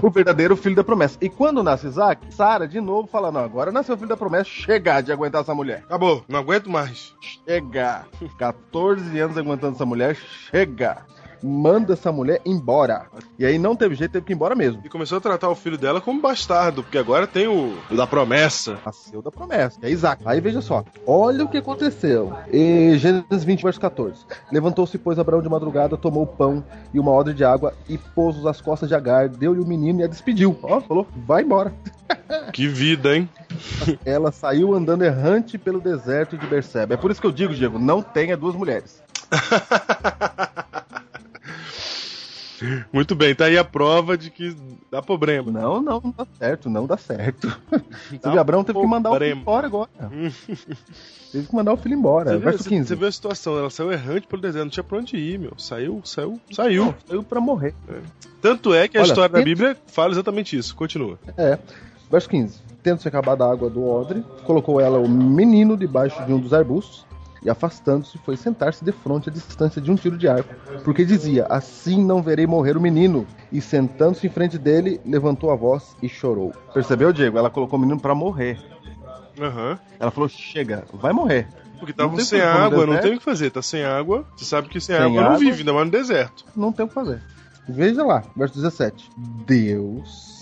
O verdadeiro filho da promessa. E quando nasce Isaac, Sara de novo fala: Não, agora nasceu o filho da promessa, chega de aguentar essa mulher. Acabou. Não aguento mais. Chega. 14 anos aguentando essa mulher, chega. Manda essa mulher embora. E aí não teve jeito, teve que ir embora mesmo. E começou a tratar o filho dela como bastardo, porque agora tem o, o da promessa. Nasceu da promessa, é Isaac. Aí veja só, olha o que aconteceu. E Gênesis 20, verso 14. Levantou-se, pois, Abraão de madrugada, tomou o pão e uma odre de água e pôs-os às costas de Agar, deu-lhe o menino e a despediu. Ó, falou, vai embora. Que vida, hein? Ela saiu andando errante pelo deserto de Berseba. É por isso que eu digo, Diego, não tenha duas mulheres. Muito bem, tá aí a prova de que dá problema. Não, não, não dá certo, não dá certo. Dá viu, Abraão teve que mandar o filho embora agora. teve que mandar o filho embora. Você viu, verso você- 15. você viu a situação, ela saiu errante pelo deserto, não tinha pra onde ir, meu. Saiu, saiu, saiu. Não, saiu pra morrer. Tanto é que a Olha, história da Bíblia fala exatamente isso. Continua. É. Verso 15. Tendo-se acabado a água do odre, colocou ela o menino debaixo de um dos arbustos e, afastando-se, foi sentar-se de frente à distância de um tiro de arco, porque dizia: Assim não verei morrer o menino. E sentando-se em frente dele, levantou a voz e chorou. Percebeu, Diego? Ela colocou o menino pra morrer. Aham. Ela falou: Chega, vai morrer. Porque Não tava sem água, não tem o que fazer. Tá sem água, você sabe que sem, Sem água, não água. vive, ainda mais no deserto. Não tem o que fazer. Veja lá, verso 17. Deus.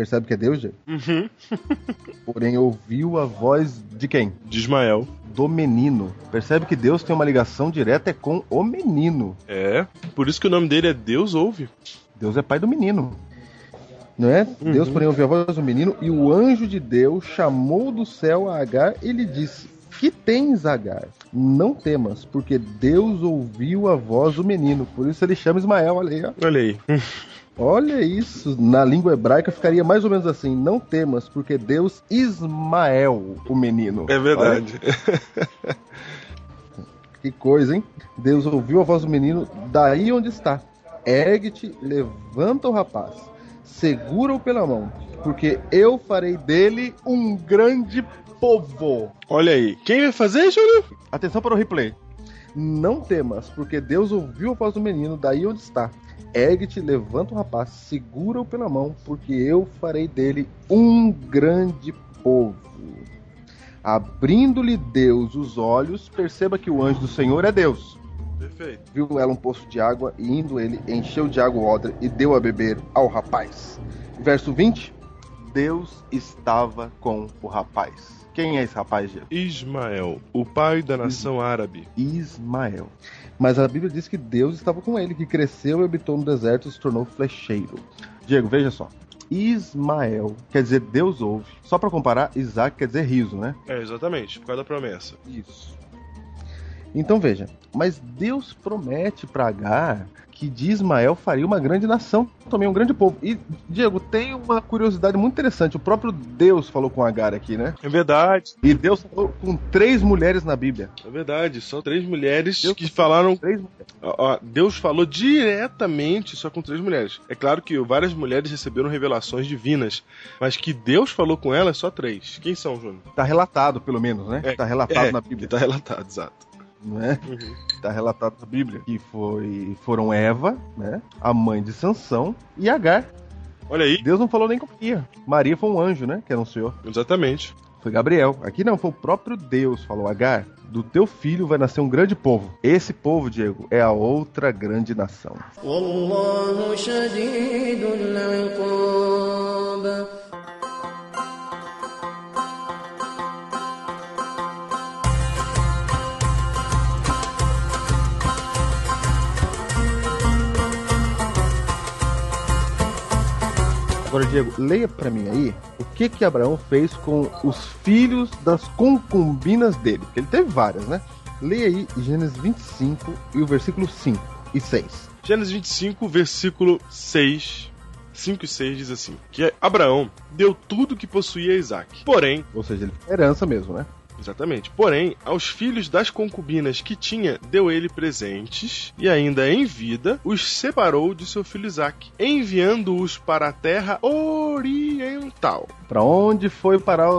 Percebe que é Deus, Diego? Uhum. Porém, ouviu a voz de quem? De Ismael. do menino. Percebe que Deus tem uma ligação direta é com o menino. É. Por isso que o nome dele é Deus ouve. Deus é pai do menino. Não é? Deus, porém, ouviu a voz do menino e o anjo de Deus chamou do céu a Agar e lhe disse: Que tens, Agar? Não temas, porque Deus ouviu a voz do menino. Por isso ele chama Ismael. Olha aí, ó. Olha aí. Olha isso. Na língua hebraica ficaria mais ou menos assim: Não temas, porque Deus Ismael, o menino. É verdade. Que coisa, hein? Deus ouviu a voz do menino daí onde está. Ergue-te, levanta o rapaz, segura-o pela mão, porque eu farei dele um grande povo. Olha aí. Quem vai fazer, Júlio? Atenção para o replay. Não temas, porque Deus ouviu a voz do menino daí onde está. Ergue-te, levanta o rapaz, segura-o pela mão, porque eu farei dele um grande povo. Abrindo-lhe Deus os olhos, perceba que o anjo do Senhor é Deus. Perfeito. Viu ela um poço de água e indo ele encheu de água o odre e deu a beber ao rapaz. Verso 20: Deus estava com o rapaz. Quem é esse rapaz, Diego? Ismael, o pai da nação árabe. Ismael. Mas a Bíblia diz que Deus estava com ele, que cresceu e habitou no deserto e se tornou flecheiro. Diego, veja só. Ismael quer dizer Deus ouve. Só para comparar, Isaac quer dizer riso, né? É, exatamente, por causa da promessa. Isso. Então veja, mas Deus promete para Agar que de Ismael faria uma grande nação, também um grande povo. E, Diego, tem uma curiosidade muito interessante. O próprio Deus falou com Agar aqui, né? É verdade, E Deus falou com três mulheres na Bíblia. é verdade. Só três mulheres Deus- que falaram. Mulheres. Ó, Deus falou diretamente só com três mulheres. É claro que várias mulheres receberam revelações divinas, mas que Deus falou com elas só três. Quem são, Júnior? Tá relatado, pelo menos, né? É, tá relatado é, na Bíblia. Tá relatado, exato né? Uhum. Tá relatado na Bíblia. Que foi, foram Eva, né? A mãe de Sansão e Agar. Olha aí. Deus não falou nem com Maria. Maria foi um anjo, né? Que era um senhor. Exatamente. Foi Gabriel. Aqui não, foi o próprio Deus. Falou, Agar, do teu filho vai nascer um grande povo. Esse povo, Diego, é a outra grande nação. Agora, Diego, leia pra mim aí o que que Abraão fez com os filhos das concubinas dele. Porque ele teve várias, né? Leia aí Gênesis 25 e o versículo 5 e 6. Gênesis 25, versículo 6. 5 e 6 diz assim: Que Abraão deu tudo que possuía a Isaac. Porém, Ou seja, ele herança mesmo, né? Exatamente. Porém, aos filhos das concubinas que tinha, deu ele presentes, e ainda em vida, os separou de seu filho Isaac, enviando-os para a terra oriental. Pra onde foi parar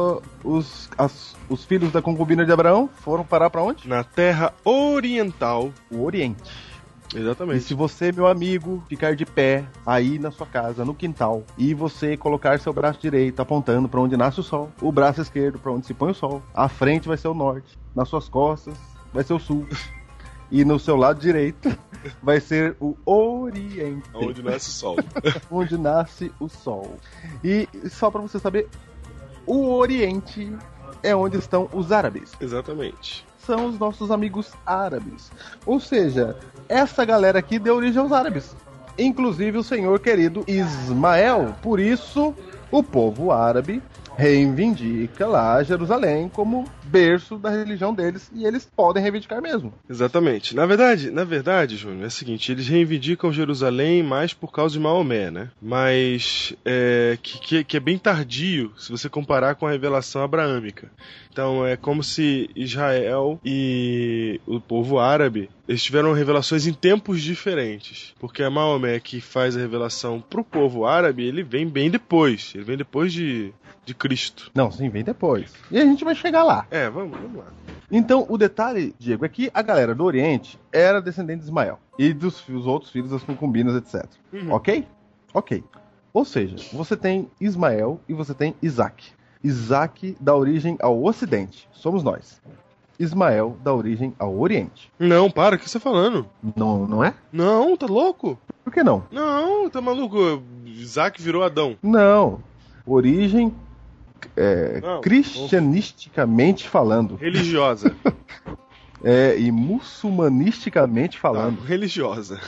os, as- os filhos da concubina de Abraão? Foram parar pra onde? Na terra oriental. O Oriente. E Exatamente. se você, meu amigo, ficar de pé aí na sua casa, no quintal, e você colocar seu braço direito apontando pra onde nasce o sol, o braço esquerdo pra onde se põe o sol, a frente vai ser o norte, nas suas costas vai ser o sul, e no seu lado direito vai ser o Oriente, Onde nasce o sol. onde nasce o sol. E só pra você saber, o Oriente é onde estão os árabes Exatamente. são os nossos amigos árabes. Ou seja, essa galera aqui deu origem aos árabes. Inclusive o senhor querido Ismael. Por isso, o povo árabe reivindica lá Jerusalém como berço da religião deles e eles podem reivindicar mesmo. Exatamente. Na verdade, na verdade, Júnior, é o seguinte, eles reivindicam Jerusalém mais por causa de Maomé, né? Mas é, que, que, é bem tardio se você comparar com a revelação abraâmica. Então é como se Israel e o povo árabe eles tiveram revelações em tempos diferentes. Porque a Maomé que faz a revelação pro povo árabe, ele vem bem depois. Ele vem depois de, de Cristo. Não, sim, vem depois. E a gente vai chegar lá. É, vamos, vamos lá. Então, o detalhe, Diego, é que a galera do Oriente era descendente de Ismael e dos os outros filhos das concubinas, etc. Uhum. Ok? Ok. Ou seja, você tem Ismael e você tem Isaac. Isaac dá origem ao Ocidente, somos nós. Ismael dá origem ao Oriente. Não, para, o que você tá falando? Não, não é? Não, tá louco? Por que não? Não, tá maluco? Isaac virou Adão. Não. Origem é, Não, cristianisticamente falando. Religiosa. É, e muçulmanisticamente falando. Tá, religiosa.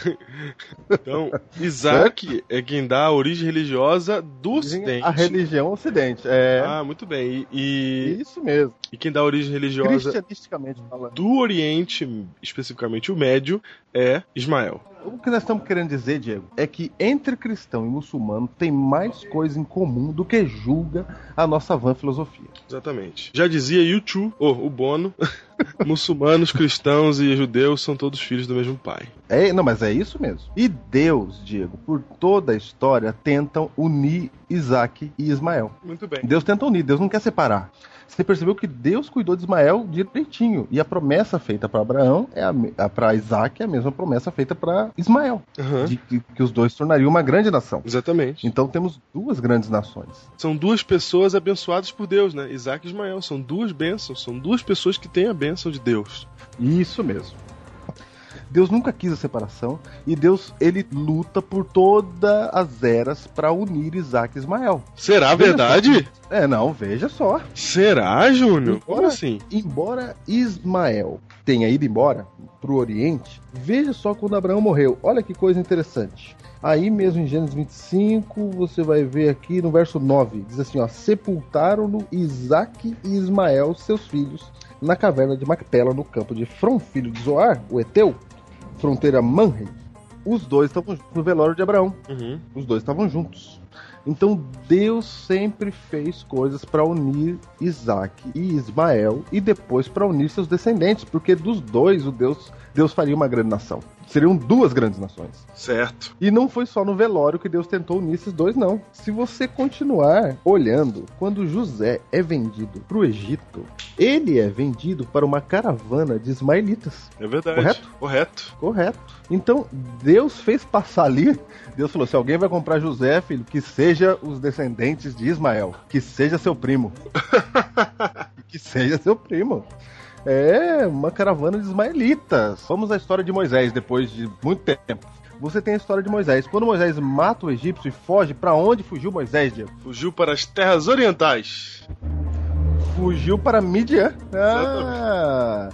Então, Isaac é quem dá a origem religiosa do Ocidente. A religião ocidente. É. Ah, muito bem. E, Isso mesmo. e quem dá a origem religiosa Cristianisticamente falando. do Oriente, especificamente o Médio, é Ismael. O que nós estamos querendo dizer, Diego, é que entre cristão e muçulmano tem mais coisa em comum do que julga a nossa vã filosofia. Exatamente. Já dizia YouTube, oh, o Bono, muçulmanos, cristãos e judeus são todos filhos do mesmo pai. É, não, mas é isso mesmo. E Deus, Diego, por toda a história, tentam unir Isaac e Ismael. Muito bem. Deus tenta unir, Deus não quer separar. Você percebeu que Deus cuidou de Ismael direitinho. E a promessa feita para Abraão é a, para Isaac é a mesma promessa feita para Ismael. Aham. De que, que os dois tornariam uma grande nação. Exatamente. Então temos duas grandes nações. São duas pessoas abençoadas por Deus, né? Isaac e Ismael. São duas bênçãos. São duas pessoas que têm a bênção de Deus. Isso mesmo. Deus nunca quis a separação e Deus ele luta por todas as eras para unir Isaac e Ismael. Será Veja verdade? É, não, veja só. Será, Júnior? Como assim? Embora Ismael tenha ido embora pro Oriente, veja só quando Abraão morreu. Olha que coisa interessante. Aí mesmo em Gênesis 25, você vai ver aqui no verso 9, diz assim, ó, sepultaram-no Isaac e Ismael, seus filhos, na caverna de Macpela, no campo de Fron, filho de Zoar, o Eteu, fronteira Manre. Os dois estavam juntos no velório de Abraão. Uhum. Os dois estavam juntos. Então Deus sempre fez coisas para unir Isaac e Ismael e depois para unir seus descendentes, porque dos dois o Deus Deus faria uma grande nação. Seriam duas grandes nações. Certo. E não foi só no velório que Deus tentou unir esses dois, não. Se você continuar olhando, quando José é vendido para o Egito, ele é vendido para uma caravana de ismaelitas. É verdade. Correto? Correto. Correto. Então, Deus fez passar ali. Deus falou: se alguém vai comprar José, filho, que seja os descendentes de Ismael. Que seja seu primo. que seja seu primo. É uma caravana de ismaelitas. Vamos à história de Moisés depois de muito tempo. Você tem a história de Moisés. Quando Moisés mata o egípcio e foge, para onde fugiu Moisés, Diego? Fugiu para as terras orientais. Fugiu para Midian. Ah!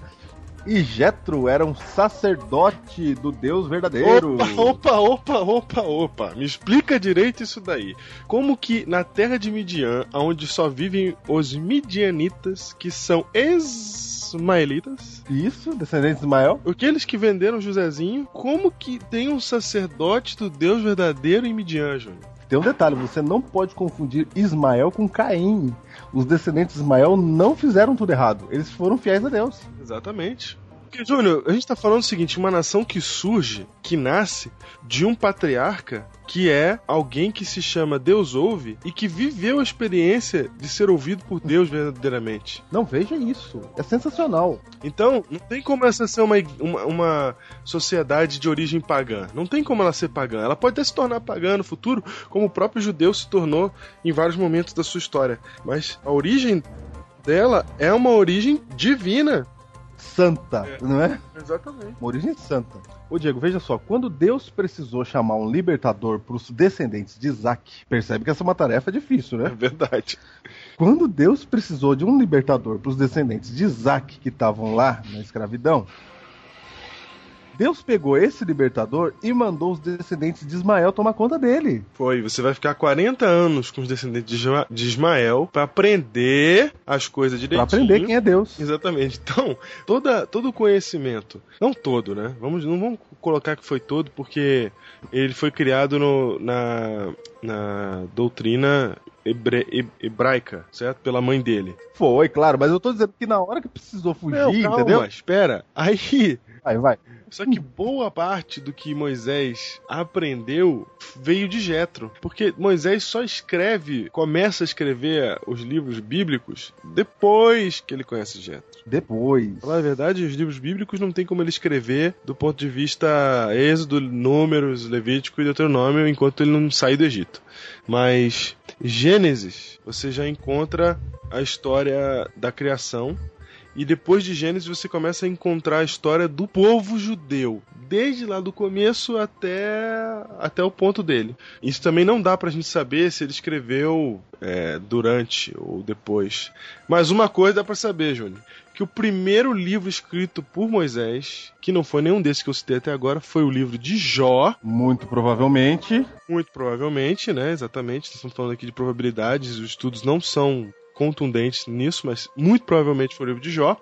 E Jetro era um sacerdote do Deus verdadeiro. Opa, opa, opa, opa, opa. Me explica direito isso daí. Como que na terra de Midian, onde só vivem os midianitas, que são ismaelitas, Isso, descendente de Ismael. aqueles que venderam Josézinho, como que tem um sacerdote do Deus verdadeiro em Midian, Júnior? tem um detalhe, você não pode confundir Ismael com Caim. Os descendentes de Ismael não fizeram tudo errado, eles foram fiéis a Deus. Exatamente. Porque, Júnior, a gente tá falando o seguinte: uma nação que surge, que nasce de um patriarca que é alguém que se chama Deus ouve e que viveu a experiência de ser ouvido por Deus verdadeiramente. Não veja isso, é sensacional. Então, não tem como essa ser uma, uma, uma sociedade de origem pagã. Não tem como ela ser pagã. Ela pode até se tornar pagã no futuro, como o próprio judeu se tornou em vários momentos da sua história. Mas a origem dela é uma origem divina. Santa, não é? Exatamente. Uma origem santa. Ô Diego, veja só, quando Deus precisou chamar um libertador para os descendentes de Isaac, percebe que essa é uma tarefa difícil, É né? verdade. Quando Deus precisou de um libertador para os descendentes de Isaac que estavam lá na escravidão, Deus pegou esse libertador e mandou os descendentes de Ismael tomar conta dele. Foi, você vai ficar 40 anos com os descendentes de Isma- de Ismael pra aprender as coisas Para direitinho. aprender quem é Deus. Exatamente. Então, toda, todo o conhecimento, não todo, né? Vamos, não vamos colocar que foi todo, porque ele foi criado no- na, na doutrina hebre- he- hebraica, certo? Pela mãe dele. Foi, claro, mas eu tô dizendo que na hora que precisou fugir, Não, calma, entendeu? espera. Aí, Vai, vai. só que boa parte do que Moisés aprendeu veio de Jetro, porque Moisés só escreve, começa a escrever os livros bíblicos depois que ele conhece Jetro. Depois. Pra falar a verdade, os livros bíblicos não tem como ele escrever do ponto de vista Êxodo, Números, Levítico e Deuteronômio enquanto ele não sair do Egito. Mas Gênesis, você já encontra a história da criação e depois de Gênesis você começa a encontrar a história do povo judeu, desde lá do começo até, até o ponto dele. Isso também não dá pra gente saber se ele escreveu é, durante ou depois. Mas uma coisa dá pra saber, Júnior, que o primeiro livro escrito por Moisés, que não foi nenhum desses que eu citei até agora, foi o livro de Jó, Muito provavelmente. muito provavelmente, né? Exatamente, estamos falando aqui de probabilidades, os estudos não são contundentes nisso, mas muito provavelmente foi o livro de Jó.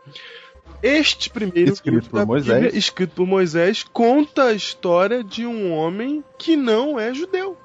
Este primeiro Escrito livro por Moisés. Bíblia, escrito por Moisés, conta a história de um homem que não é judeu.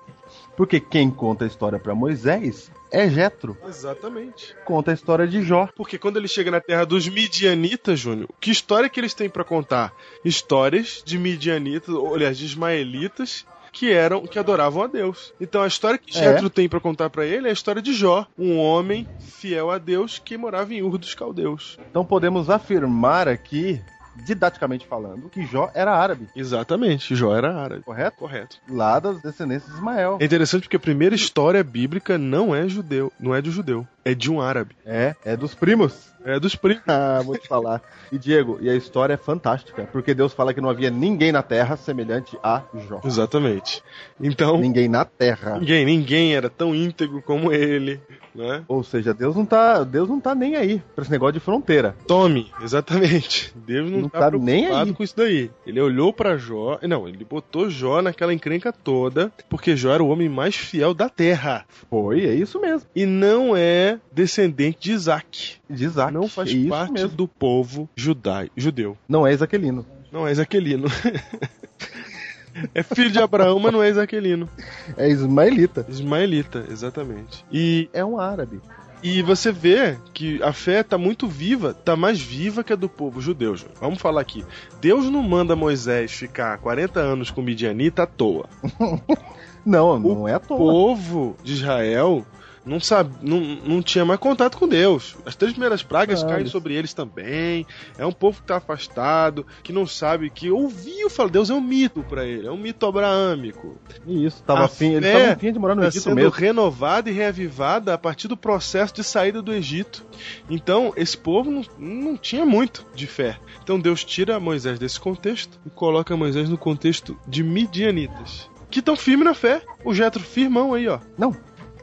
Porque quem conta a história para Moisés é Jetro. Exatamente. Conta a história de Jó. Porque quando ele chega na terra dos midianitas, Júnior, que história que eles têm pra contar? Histórias de midianitas, ou aliás, de ismaelitas que eram que adoravam a Deus. Então a história que É. Jetro tem pra contar pra ele é a história de Jó, um homem fiel a Deus que morava em Ur dos Caldeus. Então podemos afirmar aqui, didaticamente falando, que Jó era árabe, Exatamente, Jó era árabe. correto? Correto. Lá das descendências de Ismael. É interessante porque a primeira história bíblica não é judeu, não é de judeu, é de um árabe. É, é dos primos. É dos primos. Ah, vou te falar. E Diego, e a história é fantástica, porque Deus fala que não havia ninguém na terra semelhante a Jó. Exatamente. Então, Ninguém na terra. ninguém, ninguém era tão íntegro como ele, né? Ou seja, Deus não tá, Deus não tá nem aí pra esse negócio de fronteira. Tome, exatamente. Deus não, Não tá, tá nem aí. com isso daí. Ele olhou pra Jó, não, ele botou Jó naquela encrenca toda, porque Jó era o homem mais fiel da terra Foi, é isso mesmo. e não é descendente de Isaac. De Isaac. Não faz é parte mesmo. do povo judai, judeu. Não é Isaquelino. Não é Isaquelino. é filho de Abraão, mas não é Isaquelino. É ismaelita. Ismaelita, exatamente. E É um árabe. E você vê que a fé tá muito viva, tá mais viva que a do povo judeu. Vamos falar aqui. Deus não manda Moisés ficar 40 anos com Midianita à toa. Não, não é à O toa. povo de Israel não, sabe, não, não tinha mais contato com Deus. As três primeiras pragas Não, caem sobre eles também. É um povo que tá afastado, que não sabe, que ouviu falar. Deus é um mito para ele, é um mito abraâmico. Isso, tava A afim, ele fé tava afim de morar no Está Egito sendo mesmo. renovada e reavivada a partir do processo de saída do Egito. Então, esse povo não, não tinha muito de fé. Então, Deus tira Moisés desse contexto e coloca Moisés no contexto de midianitas. Que estão firmes na fé. O Jetro firmão aí, ó. Não,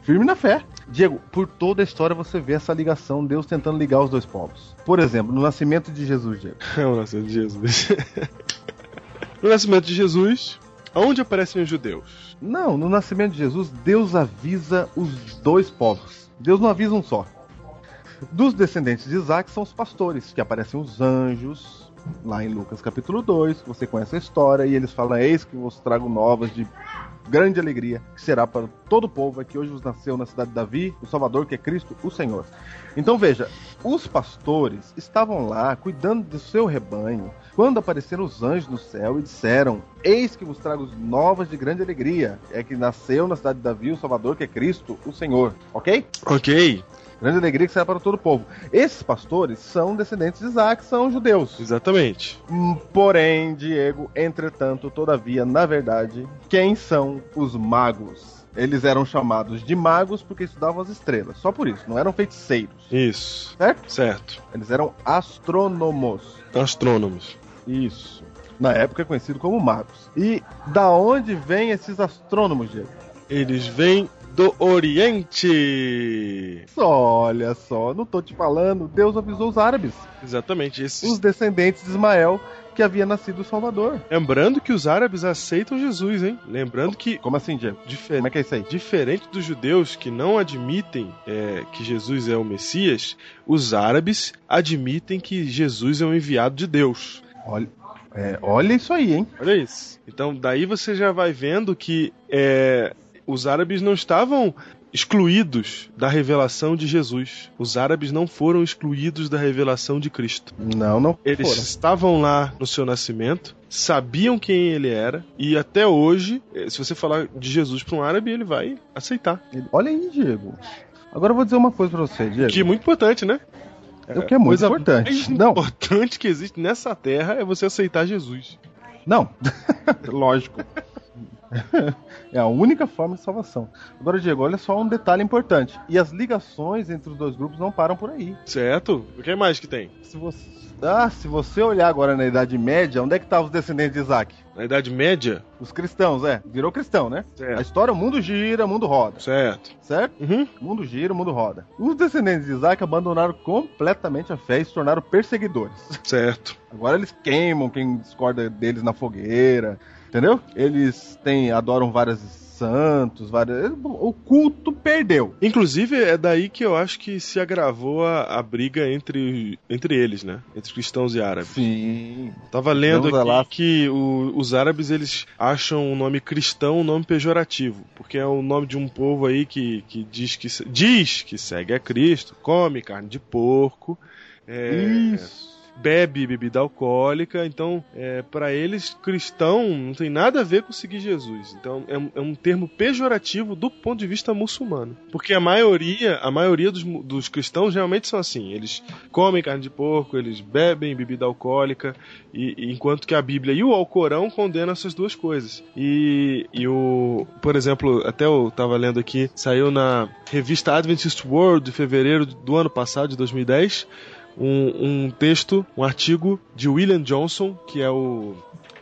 firme na fé. Diego, por toda a história você vê essa ligação, Deus tentando ligar os dois povos. Por exemplo, no nascimento de Jesus, Diego. É o nascimento de Jesus. no nascimento de Jesus, aonde aparecem os judeus? Não, no nascimento de Jesus, Deus avisa os dois povos. Deus não avisa um só. Dos descendentes de Isaac são os pastores, que aparecem os anjos, lá em Lucas capítulo 2, você conhece a história, e eles falam, eis que vos trago novas de grande alegria, que será para todo o povo, é que hoje vos nasceu na cidade de Davi, o Salvador, que é Cristo, o Senhor. Então veja, os pastores estavam lá cuidando do seu rebanho, quando apareceram os anjos no céu e disseram: Eis que vos trago novas de grande alegria, é que nasceu na cidade de Davi o Salvador, que é Cristo, o Senhor. Ok? Ok, Grande alegria que será para todo o povo. Esses pastores são descendentes de Isaac, são judeus. exatamente. Hum, Porém, Diego, entretanto, todavia, na verdade, quem são os magos? Eles eram chamados de magos porque estudavam as estrelas. Só por isso, não eram feiticeiros. Isso, Certo? certo. Eles eram astrônomos. Astrônomos. Isso. Na época conhecido como magos. E da onde vêm esses astrônomos, Diego? Eles vêm do Oriente. Olha só, não tô te falando, Deus avisou os árabes, Exatamente. Esses... os descendentes de Ismael, que havia nascido o Salvador. Lembrando que os árabes aceitam Jesus, hein? Lembrando que Como assim, Diego? difer- Como é que é isso aí? Diferente dos judeus que não admitem é, que Jesus é o Messias, os árabes admitem que Jesus é um enviado de Deus. Olha, é, olha isso aí, hein? Olha isso. Então, daí você já vai vendo que é, os árabes não estavam excluídos da revelação de Jesus. Os árabes não foram excluídos da revelação de Cristo. Não, não Eles foram. estavam lá no seu nascimento, sabiam quem ele era, e até hoje, eh, se você falar de Jesus para um árabe, ele vai aceitar. Olha aí, Diego. Agora eu vou dizer uma coisa pra você, Diego. Que é muito importante, né? o que é muito Coisa importante. mais Não, importante que existe nessa terra é você aceitar Jesus. não. Lógico. É a única forma de salvação. Agora, Diego, olha só um detalhe importante. E as ligações entre os dois grupos não param por aí. Certo? O que mais que tem? Se você, ah, se você olhar agora na Idade Média, onde é que estavam os descendentes de Isaac? Na Idade Média? Os cristãos, é. Virou cristão, né? A Certo. história, o mundo gira, o mundo roda. Certo. Certo? Uhum. O mundo gira, o mundo roda. Os descendentes de Isaac abandonaram completamente a fé e se tornaram perseguidores. Certo. Agora eles queimam quem discorda deles na fogueira, entendeu? Eles têm, adoram vários santos, várias... o culto perdeu. Inclusive, é daí que eu acho que se agravou a, a briga entre, entre eles, né? Entre cristãos e árabes. Sim. Tava lendo aqui lá. que o- os árabes eles acham o nome cristão um nome pejorativo, porque é o nome de um povo aí que, que diz que diz que segue a Cristo, come carne de porco, é, Isso. Bebe bebida alcoólica, então é, para eles cristão não tem nada a ver com seguir Jesus. Então é, um- é um termo pejorativo do ponto de vista muçulmano, porque a maioria a maioria dos, dos cristãos realmente são assim, eles comem carne de porco, eles bebem bebida alcoólica, e, e enquanto que a Bíblia e o Alcorão condenam essas duas coisas. E, e o, por exemplo, até eu tava lendo aqui, saiu na revista Adventist World de fevereiro do ano passado, de 2010, um, um texto, um artigo de William Johnson, que é o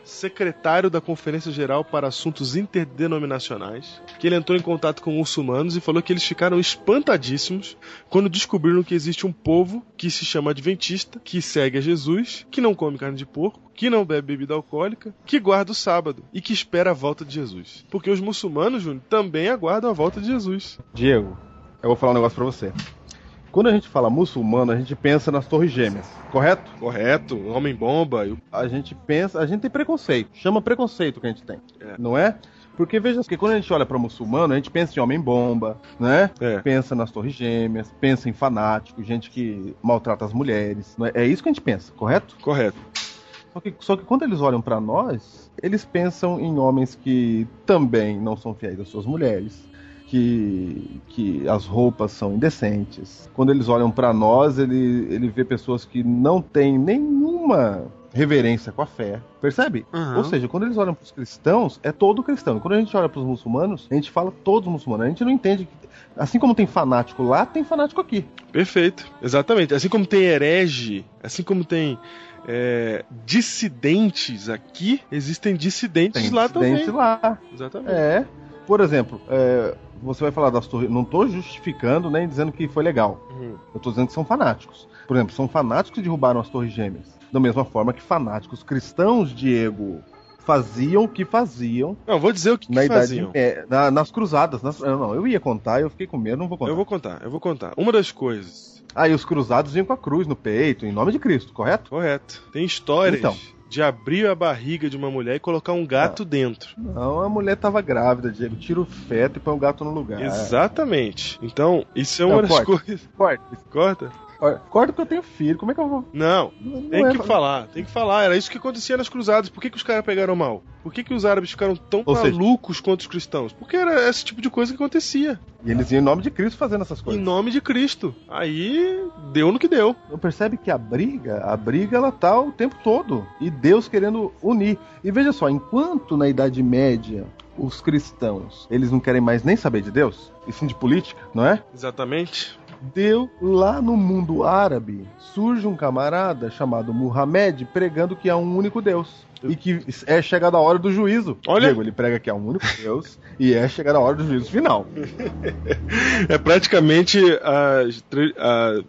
secretário da Conferência Geral para Assuntos Interdenominacionais, que ele entrou em contato com muçulmanos e falou que eles ficaram espantadíssimos quando descobriram que existe um povo que se chama Adventista, que segue a Jesus, que não come carne de porco, que não bebe bebida alcoólica, que guarda o sábado e que espera a volta de Jesus. Porque os muçulmanos, Júnior, também aguardam a volta de Jesus. Diego, eu vou falar um negócio pra você. Quando a gente fala muçulmano, a gente pensa nas torres gêmeas, correto? Correto, homem-bomba. e o- A gente pensa, a gente tem preconceito. Chama preconceito que a gente tem. É. Não é? Porque veja, que quando a gente olha pra muçulmano, a gente pensa em homem-bomba, né? É. Pensa nas torres gêmeas, pensa em fanático, gente que maltrata as mulheres. Não é? é isso que a gente pensa, correto? Correto. Só que, só que quando eles olham pra nós, eles pensam em homens que também não são fiéis às suas mulheres, que, que as roupas são indecentes. Quando eles olham pra nós, ele, ele vê pessoas que não têm nenhuma reverência com a fé. Percebe? Uhum. Ou seja, quando eles olham pros cristãos, é todo cristão. E quando a gente olha pros muçulmanos, a gente fala todos muçulmanos. A gente não entende que. Assim como tem fanático lá, tem fanático aqui. Perfeito, exatamente. Assim como tem herege, assim como tem é, dissidentes aqui, existem dissidentes Tem lá dissidente também. lá. Exatamente. É. Por exemplo, é, você vai falar das torres. Não tô justificando nem dizendo que foi legal. Uhum. Eu tô dizendo que são fanáticos. Por exemplo, são fanáticos que derrubaram as torres gêmeas. Da mesma forma que fanáticos cristãos, Diego, faziam o que faziam Não, vou dizer o que, na que idade faziam. é, na- nas cruzadas. nas- não, eu ia contar, eu fiquei com medo, não vou contar. Eu vou contar, eu vou contar. Uma das coisas, Aí os cruzados vinham com a cruz no peito, em nome de Cristo, correto? correto. Tem histórias Então. De abrir a barriga de uma mulher e colocar um gato dentro. Não, a mulher tava grávida, Diego. Tira o feto e põe o gato no lugar. Exatamente. Então, isso é Não, uma das corta. coisas. Corta. Corta? Corta porque eu tenho filho. Como é que eu vou. Não, Não tem é- que falar, tem que falar. Era isso que acontecia nas cruzadas. Por que, que os caras pegaram mal? Por que, que os árabes ficaram tão Ou seja- malucos contra os cristãos? Porque era esse tipo de coisa que acontecia. E eles iam em nome de Cristo fazendo essas Em coisas. nome de Cristo. Aí deu no que deu. Não percebe que a briga, a briga ela tá o tempo todo. E Deus querendo unir. E veja só, enquanto na Idade Média os cristãos, eles não querem mais nem saber de Deus, e sim de política, não é? Exatamente. Deu lá no mundo árabe, surge um camarada chamado Muhammad pregando que há um único Deus. E que é chegada a hora do juízo. Olha. Diego, ele prega que há um único Deus e é chegada a hora do juízo final. É praticamente as,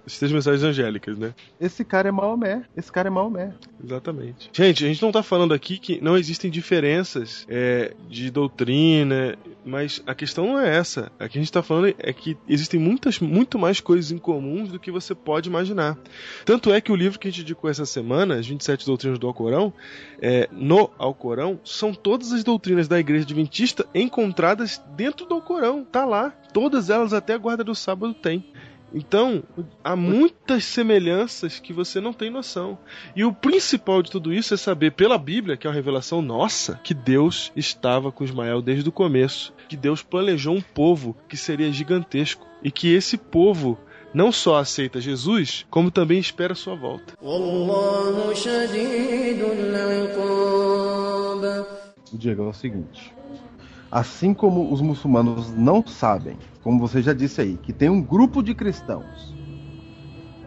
as três mensagens angélicas, né? Esse cara é Maomé. Esse cara é Maomé. Exatamente. Gente, a gente não tá falando aqui que não existem diferenças é, de doutrina, mas a questão não é essa. A que a gente tá falando é que existem muitas, muito mais coisas em comuns do que você pode imaginar. Tanto é que o livro que a gente indicou essa semana, as 27 doutrinas do Alcorão, é, no Alcorão, são todas as doutrinas da Igreja Adventista encontradas dentro do Alcorão. Tá lá. Todas elas até a guarda do sábado tem. Então, há muitas semelhanças que você não tem noção. E o principal de tudo isso é saber pela Bíblia, que é uma revelação nossa, que Deus estava com Ismael desde o começo, que Deus planejou um povo que seria gigantesco e que esse povo não só aceita Jesus, como também espera sua volta. O Diego é o seguinte: assim como os muçulmanos não sabem, como você já disse aí, que tem um grupo de cristãos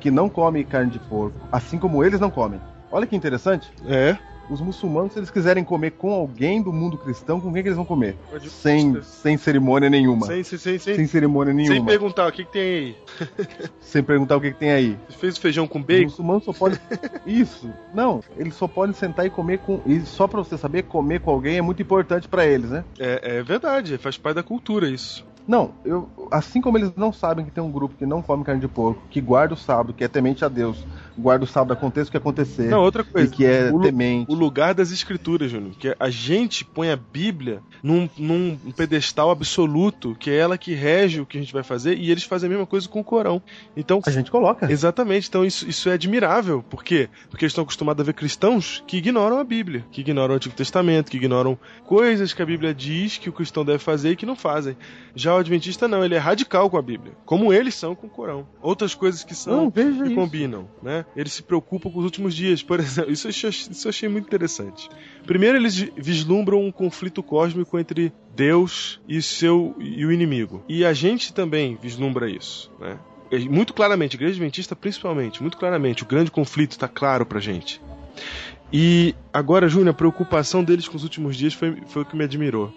que não come carne de porco, assim como eles não comem. Olha que interessante. É. Os muçulmanos, se eles quiserem comer com alguém do mundo cristão, com quem que eles vão comer? Pode- Sem, sem cerimônia nenhuma. sem, sem, sem, sem, Sem cerimônia sem nenhuma. perguntar o que, que tem aí. Sem perguntar o que, que tem aí. Você fez o feijão com Os bacon? muçulmanos só podem. Isso. Não, eles só podem sentar e comer com. E só pra você saber, comer com alguém é muito importante pra eles, né? É, é verdade, faz parte da cultura isso. Não, eu, assim como eles não sabem que tem um grupo que não come carne de porco, que guarda o sábado, que é temente a Deus, guarda o sábado, aconteça o que acontecer, Não, outra e coisa. que é o, temente. o lugar das escrituras, Júnior. Que a gente põe a Bíblia num, num pedestal absoluto, que é ela que rege o que a gente vai fazer, e eles fazem a mesma coisa com o Corão. Então, A gente coloca. Exatamente, então isso, isso é admirável. Por quê? Porque eles estão acostumados a ver cristãos que ignoram a Bíblia, que ignoram o Antigo Testamento, que ignoram coisas que a Bíblia diz que o cristão deve fazer e que não fazem. Já o Adventista não, ele é radical com a Bíblia, como eles são com o Corão. Outras coisas que são Não, veja que isso. combinam, né? Eles se preocupam com os últimos dias, por exemplo. Isso eu achei, isso eu achei muito interessante. Primeiro, eles vislumbram um conflito cósmico entre Deus e seu e o inimigo. E a gente também vislumbra isso, né? Muito claramente, a Igreja Adventista principalmente, muito claramente, o grande conflito está claro pra gente. E agora, Júnior, a preocupação deles com os últimos dias foi, foi o que me admirou.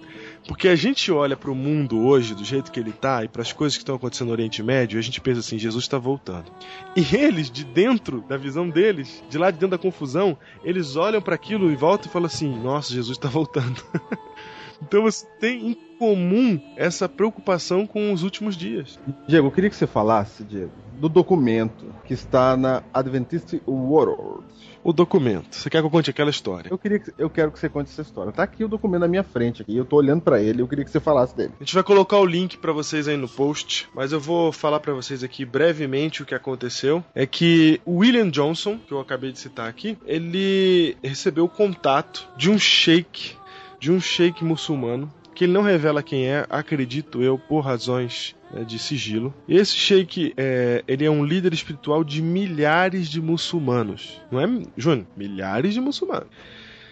Porque a gente olha para o mundo hoje, do jeito que ele tá, e para as coisas que estão acontecendo no Oriente Médio, e a gente pensa assim: Jesus está voltando. E eles, de dentro da visão deles, de lá de dentro da confusão, eles olham para aquilo e voltam e falam assim: Nossa, Jesus está voltando. então você tem em comum essa preocupação com os últimos dias. Diego, eu queria que você falasse, Diego, do documento que está na Adventist World. O documento. Você quer que eu conte aquela história? Eu, queria que, eu quero que você conte essa história. Tá aqui o documento na minha frente, aqui. Eu tô olhando pra ele, eu queria que você falasse dele. A gente vai colocar o link pra vocês aí no post, mas eu vou falar pra vocês aqui brevemente o que aconteceu. É que o William Johnson, que eu acabei de citar aqui, ele recebeu o contato de um sheik, de um sheik muçulmano, que ele não revela quem é, acredito eu, por razões né, de sigilo. Esse sheik, é, ele é um líder espiritual de milhares de muçulmanos. Não é, Júnior? Milhares de muçulmanos.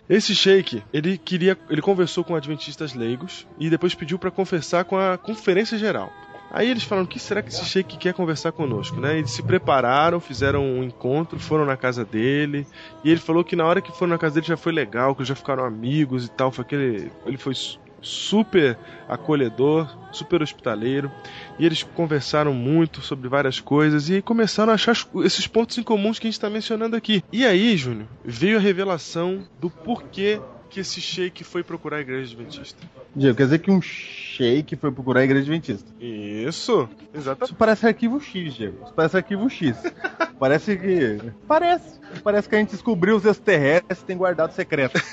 Esse sheik, ele queria, ele conversou com adventistas leigos e depois pediu para conversar com a conferência geral. Aí eles falaram: o que será que esse sheik quer conversar conosco? Né? Eles se prepararam, fizeram um encontro, foram na casa dele. E ele falou que na hora que foram na casa dele já foi legal, que já ficaram amigos e tal. Foi aquele, ele foi su- super acolhedor, super hospitaleiro. E eles conversaram muito sobre várias coisas e começaram a achar esses pontos em comuns que a gente está mencionando aqui. E aí, Júnior, veio a revelação do porquê que esse sheik foi procurar a igreja adventista. Diego, quer dizer que um sheik foi procurar a igreja adventista. Isso, exatamente. Isso parece arquivo X, Diego. Isso parece arquivo X. parece que. Parece. Parece que a gente descobriu os extraterrestres que tem guardado secreto.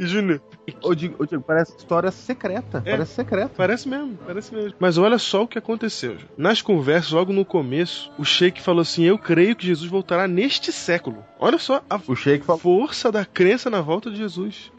E Júnior, Ô, Diego, parece história secreta. É. Parece secreta. Parece mesmo, parece mesmo. Mas olha só o que aconteceu. Nas conversas, logo no começo, o Sheik falou assim: Eu creio que Jesus voltará neste século. Olha só a O Sheik falou. força da crença na volta de Jesus.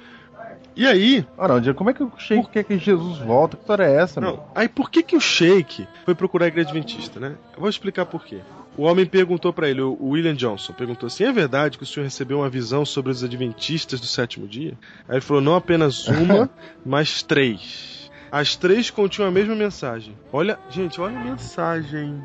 E aí, Ah, não, Diego, como é que o Sheik quer que Jesus volta? Que história é essa, meu? não, aí por que que o Sheik foi procurar a igreja adventista, né? Eu vou explicar por quê. O homem perguntou pra ele, o William Johnson, perguntou assim: é verdade que o senhor recebeu uma visão sobre os adventistas do sétimo dia? Aí ele falou: não apenas uma, mas três. As três continham a mesma mensagem. Olha, gente, olha a mensagem.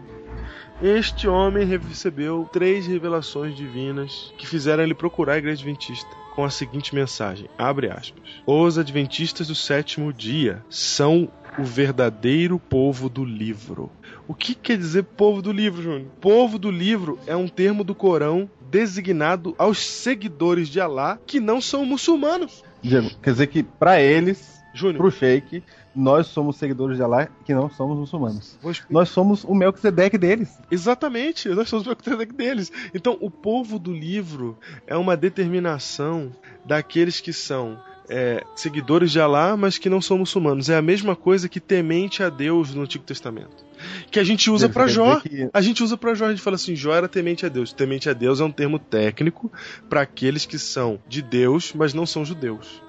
Este homem recebeu três revelações divinas que fizeram ele procurar a igreja adventista com a seguinte mensagem: abre aspas. Os adventistas do sétimo dia são o verdadeiro povo do livro. O que quer dizer povo do livro, Júnior? Povo do livro é um termo do Corão designado aos seguidores de Alá que não são muçulmanos. Diego, quer dizer que pra eles, Júnior, pro Sheik, nós somos seguidores de Allah que não somos muçulmanos. Nós somos o Melquisedeque deles. Exatamente, nós somos o deles. Então, o povo do livro é uma determinação daqueles que são é, seguidores de Alá, mas que não são muçulmanos. É a mesma coisa que temente a Deus no Antigo Testamento. Que a gente usa dizer Jó. que- A gente usa pra Jó, a gente fala assim, Jó era temente a Deus. Temente a Deus é um termo técnico para aqueles que são de Deus, mas não são judeus.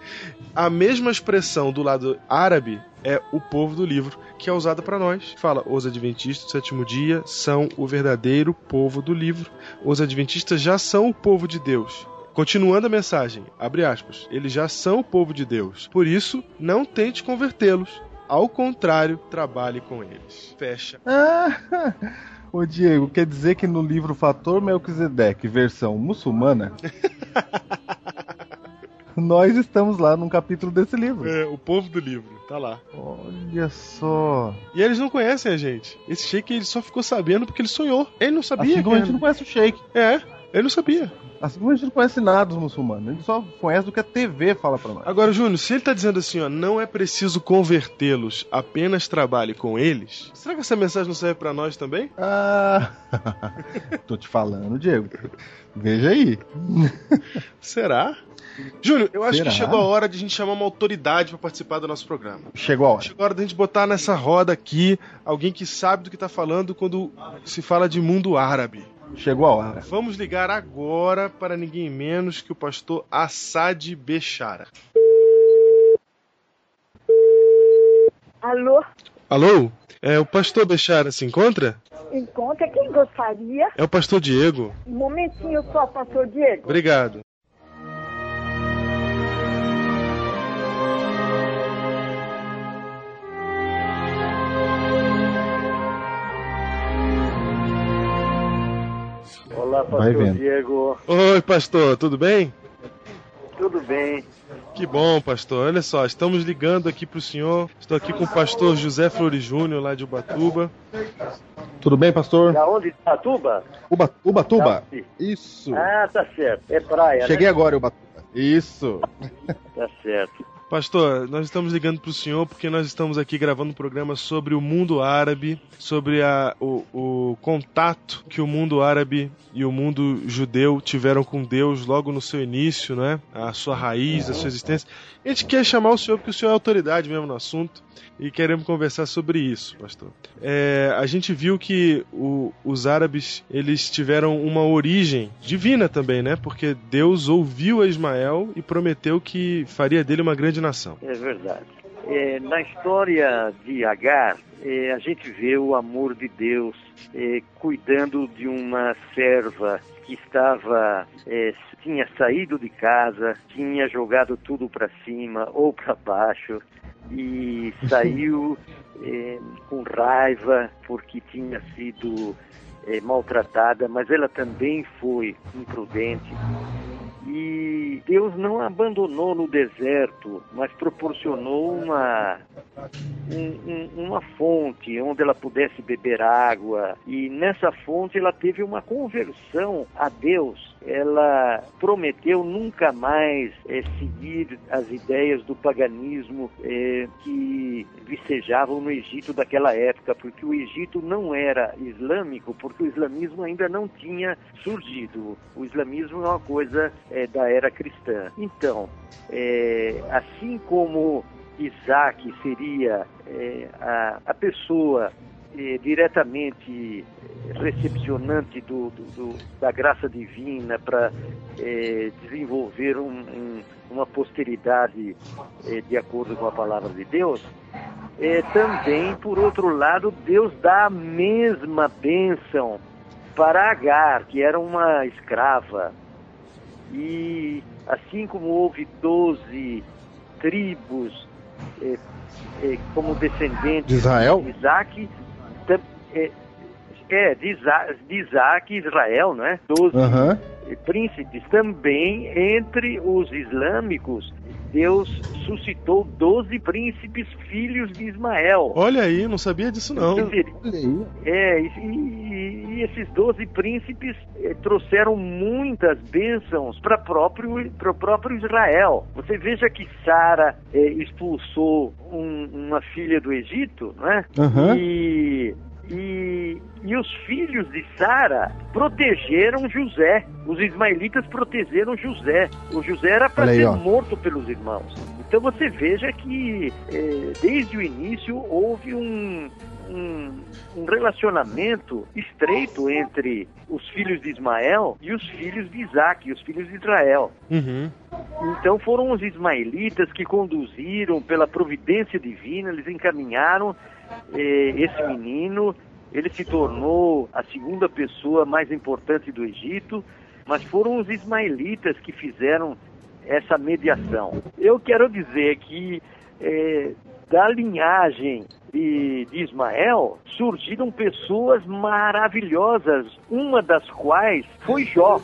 A mesma expressão do lado árabe é o povo do livro, que é usada para nós. Fala, os adventistas do sétimo dia são o verdadeiro povo do livro. Os adventistas já são o povo de Deus. Continuando a mensagem, abre aspas, eles já são o povo de Deus. Por isso, não tente convertê-los. Ao contrário, trabalhe com eles. Fecha. Ah, ô Diego, quer dizer que no livro Fator Melquisedeque, versão muçulmana, nós estamos lá num capítulo desse livro. É, o povo do livro, tá lá. Olha só. E eles não conhecem a gente. Esse Sheik ele só ficou sabendo porque ele sonhou. Ele não sabia. Assim como a que gente não conhece o Sheik. É, ele não sabia. Assim como a gente não conhece nada dos muçulmanos. A gente só conhece do que a TV fala pra nós. Agora, Júnior, se ele tá dizendo assim, ó, não é preciso convertê-los, apenas trabalhe com eles, será que essa mensagem não serve pra nós também? Ah, tô te falando, Diego. Veja aí. Será? Júnior, eu acho Será? que chegou a hora de a gente chamar uma autoridade pra participar do nosso programa. Chegou a hora. Chegou a hora de a gente botar nessa roda aqui alguém que sabe do que tá falando quando se fala de mundo árabe. Chegou a hora. Vamos ligar agora para ninguém menos que o pastor Assad Bechara. Alô? Alô? É, o pastor Bechara se encontra? Encontra quem gostaria. É o pastor Diego. Um momentinho só, pastor Diego. Obrigado. Olá, Vai pastor vendo. Diego. Oi, pastor, tudo bem? Tudo bem? Que bom, pastor. Olha só, estamos ligando aqui pro senhor. Estou aqui com o pastor José Flores Júnior, lá de Ubatuba. Tudo bem, pastor? Da onde? Tatuba? Uba, Ubatuba. Isso. Ah, tá certo. É praia, Cheguei agora, Ubatuba. Isso. né? Tá certo. Pastor, nós estamos ligando para o senhor porque nós estamos aqui gravando um programa sobre o mundo árabe, sobre a- o, o contato que o mundo árabe e o mundo judeu tiveram com Deus logo no seu início, né? A sua raiz, a sua existência. A gente quer chamar o senhor porque o senhor é autoridade mesmo no assunto e queremos conversar sobre isso, pastor. É, a gente viu que o- os árabes eles tiveram uma origem divina também, né? Porque Deus ouviu a Ismael e prometeu que faria dele uma grande nação. É verdade. É, na história de Agar, é, a gente vê o amor de Deus é, cuidando de uma serva que estava é, tinha saído de casa, tinha jogado tudo para cima ou para baixo e saiu é, com raiva porque tinha sido é, maltratada, mas ela também foi imprudente e Deus não abandonou no deserto, mas proporcionou uma, um- um- uma fonte onde ela pudesse beber água. E nessa fonte ela teve uma conversão a Deus. Ela prometeu nunca mais eh, seguir as ideias do paganismo eh, que vicejavam no Egito daquela época, porque o Egito não era islâmico, porque o islamismo ainda não tinha surgido. O islamismo é uma coisa eh, da era cristã. Então, eh, assim como Isaac seria eh, a, a pessoa eh, diretamente recepcionante do, do- do- da graça divina para desenvolver um- um- uma posteridade eh, de acordo com a palavra de Deus, eh, também, por outro lado, Deus dá a mesma bênção para Agar, que era uma escrava. E assim como houve doze tribos eh, eh, como descendentes De Israel? de Isaac, é, é, de, Isa- de Isaac e Israel, não é? Doze Aham. príncipes. Também entre os islâmicos, Deus suscitou doze príncipes filhos de Ismael. Olha aí, não sabia disso não. Quer dizer, Olha aí. é, e, e- e esses doze príncipes eh, trouxeram muitas bênçãos para próprio para o próprio Israel. Você veja que Sara eh, expulsou um- uma filha do Egito, né? Aham. E e, e os filhos de Sara protegeram José. Os ismaelitas protegeram José. O José era para ser ó. morto pelos irmãos. Então você veja que eh, desde o início houve um, um, um relacionamento estreito entre os filhos de Ismael e os filhos de Isaac, os filhos de Israel. Uhum. Então foram os ismaelitas que conduziram pela providência divina, eles encaminharam esse menino, ele se tornou a segunda pessoa mais importante do Egito, mas foram os ismaelitas que fizeram essa mediação. Eu quero dizer que eh, da linhagem de, de Ismael surgiram pessoas maravilhosas, uma das quais foi Jó.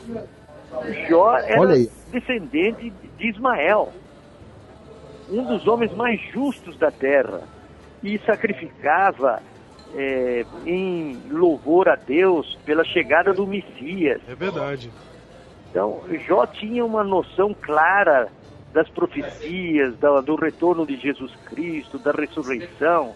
Jó era descendente de Ismael, um dos homens mais justos da terra, e sacrificava eh, em louvor a Deus pela chegada do Messias. É verdade. Então, Jó tinha uma noção clara das profecias, da- do retorno de Jesus Cristo, da ressurreição.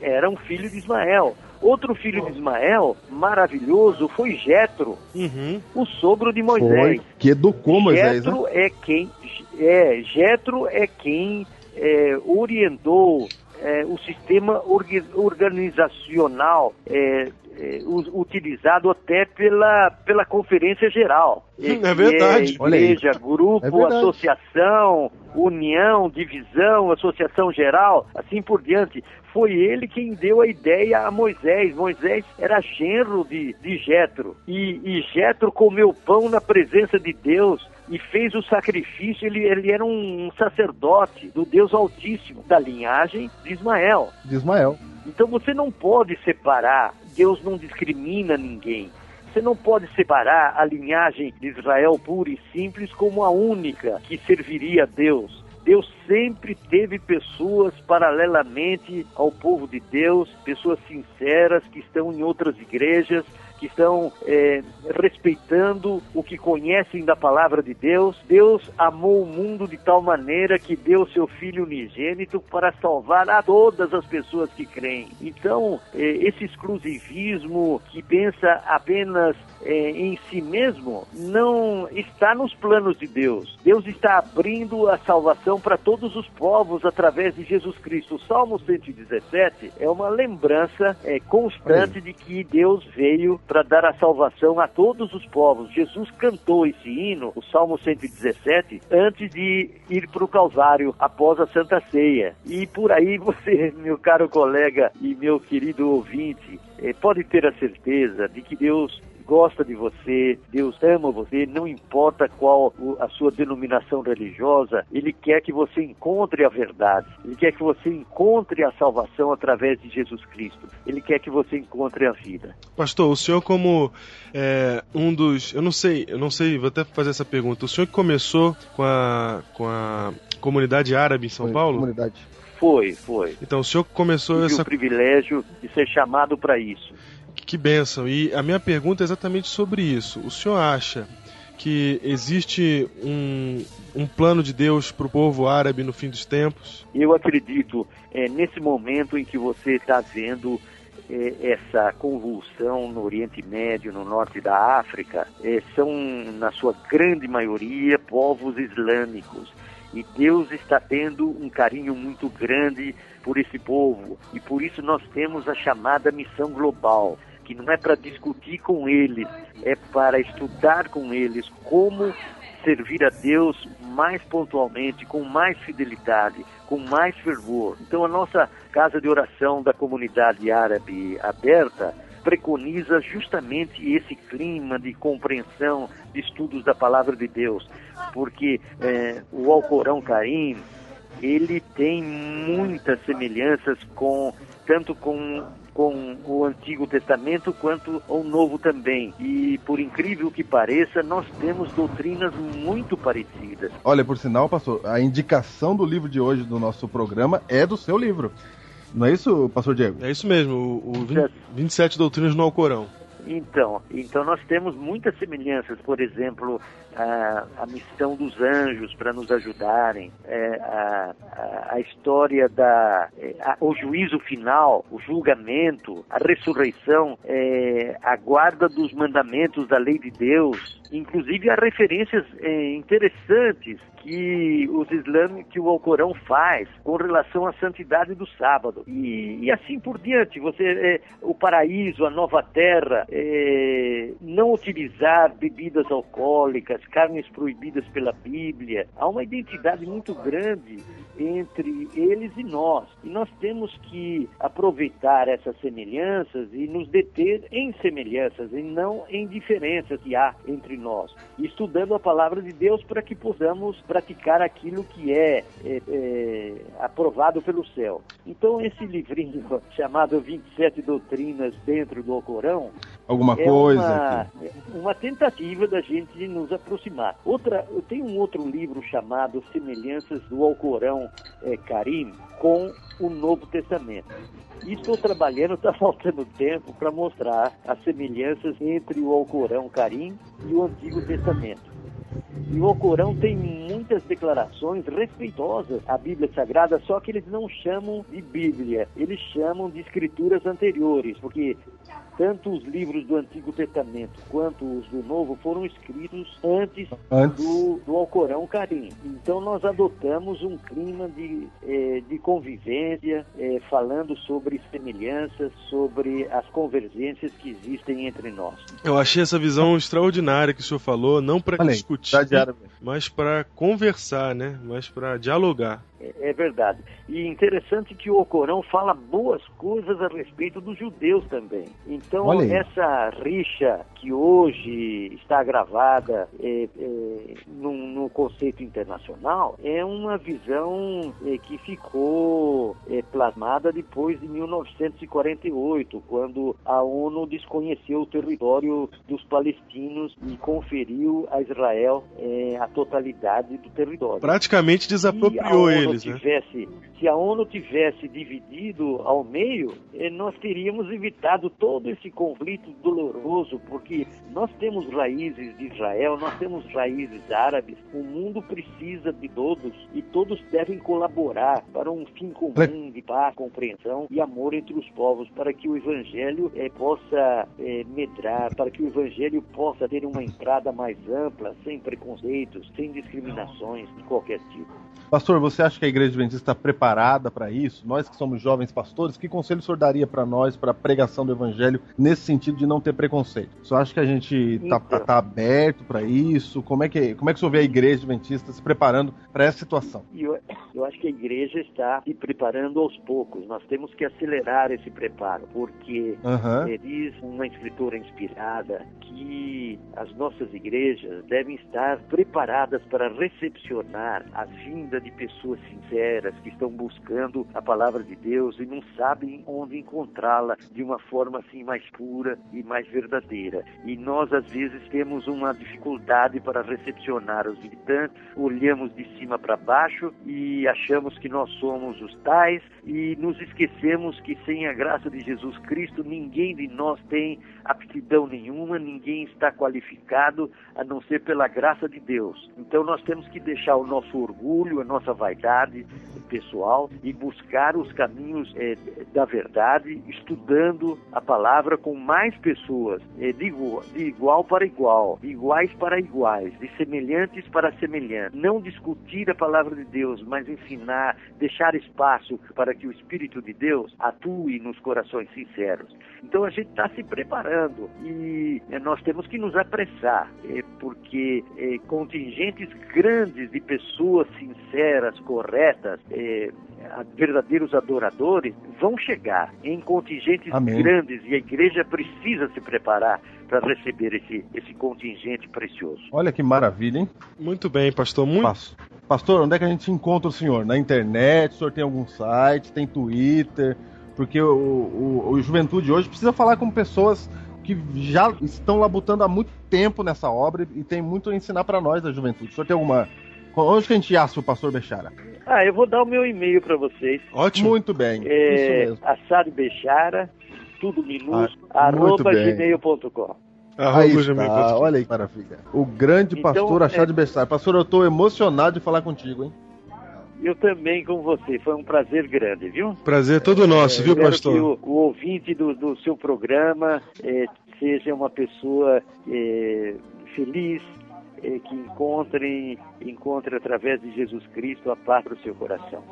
Era um filho de Ismael. Outro filho de Ismael, maravilhoso, foi Jetro, Uhum. o sogro de Moisés. Foi. Que educou Moisés, né? Jetro é quem é Jetro é quem é, orientou é, o sistema orga- organizacional é, é, utilizado até pela, pela Conferência Geral. É verdade. É igreja, grupo, É verdade. associação, união, divisão, associação geral, assim por diante. Foi ele quem deu a ideia a Moisés. Moisés era genro de, de Jetro. E, e Jetro comeu pão na presença de Deus e fez o sacrifício. Ele, ele era um sacerdote do Deus Altíssimo, da linhagem de Ismael. De Ismael. Então você não pode separar, Deus não discrimina ninguém. Você não pode separar a linhagem de Israel pura e simples como a única que serviria a Deus. Deus sempre teve pessoas paralelamente ao povo de Deus, pessoas sinceras que estão em outras igrejas, que estão eh, respeitando o que conhecem da palavra de Deus. Deus amou o mundo de tal maneira que deu seu Filho unigênito para salvar a todas as pessoas que creem. Então, eh, esse exclusivismo que pensa apenas em si mesmo não está nos planos de Deus. Deus está abrindo a salvação para todos os povos através de Jesus Cristo. O Salmo 117 é uma lembrança eh, constante de que Deus veio para dar a salvação a todos os povos. Jesus cantou esse hino, o Salmo 117, antes de ir para o Calvário, após a Santa Ceia. E por aí você, meu caro colega e meu querido ouvinte, eh, pode ter a certeza de que Deus gosta de você, Deus ama você, não importa qual a sua denominação religiosa, Ele quer que você encontre a verdade, Ele quer que você encontre a salvação através de Jesus Cristo, Ele quer que você encontre a vida. Pastor, o senhor como é, um dos, eu não sei, eu não sei, vou até fazer essa pergunta. O senhor que começou com a com a comunidade árabe em São Foi, Paulo? Comunidade. Foi, foi. Então, o senhor começou Tive essa o privilégio de ser chamado para isso. Que bênção. E a minha pergunta é exatamente sobre isso. O senhor acha que existe um, um plano de Deus para o povo árabe no fim dos tempos? Eu acredito, é, nesse momento em que você está vendo é, essa convulsão no Oriente Médio, no norte da África, é, são, na sua grande maioria, povos islâmicos. E Deus está tendo um carinho muito grande por esse povo. E por isso nós temos a chamada missão global, que não é para discutir com eles, é para estudar com eles como servir a Deus mais pontualmente, com mais fidelidade, com mais fervor. Então a nossa casa de oração da comunidade árabe aberta preconiza justamente esse clima de compreensão, de estudos da palavra de Deus, porque eh, o Alcorão Karim ele tem muitas semelhanças com tanto com com o Antigo Testamento quanto o Novo também. E por incrível que pareça, nós temos doutrinas muito parecidas. Olha, por sinal, pastor, a indicação do livro de hoje do nosso programa é do seu livro. Não é isso, pastor Diego? É isso mesmo, o, o 20 27 doutrinas no Alcorão. Então, então nós temos muitas semelhanças, por exemplo, a, a missão dos anjos para nos ajudarem, é, a, a, a história da é, a- o juízo final, o julgamento, a ressurreição, é, a guarda dos mandamentos da lei de Deus, inclusive há referências é, interessantes que os islâmicos, que o Alcorão faz com relação à santidade do sábado e, e assim por diante. Você, é, o paraíso, a nova terra, é, não utilizar bebidas alcoólicas, carnes proibidas pela Bíblia. Há uma identidade muito grande entre eles e nós. E nós temos que aproveitar essas semelhanças e nos deter em semelhanças e não em diferenças que há entre nós. Estudando a palavra de Deus para que possamos praticar aquilo que é, é, é, aprovado pelo céu. Então, esse livrinho chamado 27 Doutrinas dentro do Alcorão Alguma é coisa uma, uma tentativa da gente nos aproximar. Outra, eu tenho um outro livro chamado Semelhanças do Alcorão é, Karim com o Novo Testamento. E estou trabalhando, está faltando tempo para mostrar as semelhanças entre o Alcorão Karim e o Antigo Testamento. E o Alcorão tem muitas declarações respeitosas à Bíblia Sagrada, só que eles não chamam de Bíblia, eles chamam de escrituras anteriores, porque tanto os livros do Antigo Testamento quanto os do Novo foram escritos antes, Antes. Do, do Alcorão Karim. Então nós adotamos um clima de, eh, de convivência, eh, falando sobre semelhanças, sobre as convergências que existem entre nós. Eu achei essa visão extraordinária que o senhor falou, não para discutir, mas para conversar, né? Mas para dialogar. É é verdade. E interessante que o Alcorão fala boas coisas a respeito dos judeus também. Então, essa rixa que hoje está gravada é, é, num, num conceito internacional é uma visão é, que ficou é, plasmada depois de 1948, quando a ONU desconheceu o território dos palestinos e conferiu a Israel é, a totalidade do território Praticamente se a desapropriou ONU eles, né? tivesse, se a ONU tivesse dividido ao meio, eh, nós teríamos evitado todo esse conflito doloroso, porque nós temos raízes de Israel, nós temos raízes árabes. O mundo precisa de todos e todos devem colaborar para um fim comum de paz, compreensão e amor entre os povos, para que o evangelho eh, possa eh, medrar, para que o evangelho possa ter uma entrada mais ampla, sem preconceitos, sem discriminações de qualquer tipo. Pastor, você acha que a Igreja Adventista está preparada para isso? Nós que somos jovens pastores, que conselho o senhor daria para nós, para a pregação do Evangelho, nesse sentido de não ter preconceito? O senhor acha que a gente está Então. tá aberto para isso? Como é, que, como é que o senhor vê a Igreja Adventista se preparando para essa situação? Eu, eu acho que a igreja está se preparando aos poucos. Nós temos que acelerar esse preparo, porque eh, diz uma escritora inspirada que as nossas igrejas devem estar preparadas para recepcionar a vinda de pessoas sinceras que estão buscando a palavra de Deus e não sabem onde encontrá-la de uma forma assim mais pura e mais verdadeira. E nós às vezes temos uma dificuldade para recepcionar os visitantes, olhamos de cima para baixo e achamos que nós somos os tais e nos esquecemos que sem a graça de Jesus Cristo ninguém de nós tem aptidão nenhuma, ninguém está qualificado a não ser pela graça de Deus. Então nós temos que deixar o nosso orgulho, a nossa vaidade tarde pessoal e buscar os caminhos eh, da verdade, estudando a palavra com mais pessoas, eh, de, de igual para igual, de iguais para iguais, de semelhantes para semelhantes. Não discutir a palavra de Deus, mas ensinar, deixar espaço para que o Espírito de Deus atue nos corações sinceros. Então a gente está se preparando e eh, nós temos que nos apressar, porque contingentes grandes de pessoas sinceras, corretas, eh, verdadeiros adoradores vão chegar em contingentes Amém. grandes e a igreja precisa se preparar para receber esse, esse contingente precioso. Olha que maravilha, hein? Muito bem, pastor. Muito... Pas- Pastor, onde é que a gente encontra o senhor? Na internet? O senhor tem algum site? Tem Twitter? Porque o, o, o Juventude hoje precisa falar com pessoas que já estão labutando há muito tempo nessa obra e tem muito a ensinar para nós da Juventude. O senhor tem alguma. Onde que a gente acha o pastor Bechara? Ah, eu vou dar o meu e-mail para vocês. Ótimo. Muito bem. É, Isso mesmo. Assad Bechara, tudo minúsculo, Ah, muito arroba bem. gmail.com. Aí está, olha aí que maravilha. O grande Então, pastor é- Achado Bechara. Pastor, eu tô emocionado de falar contigo, hein? Eu também com você, foi um prazer grande, viu? Prazer todo nosso, viu, Espero pastor? que o, o ouvinte do, do seu programa eh, seja uma pessoa eh, feliz, que encontre, encontre através de Jesus Cristo a paz para o seu coração.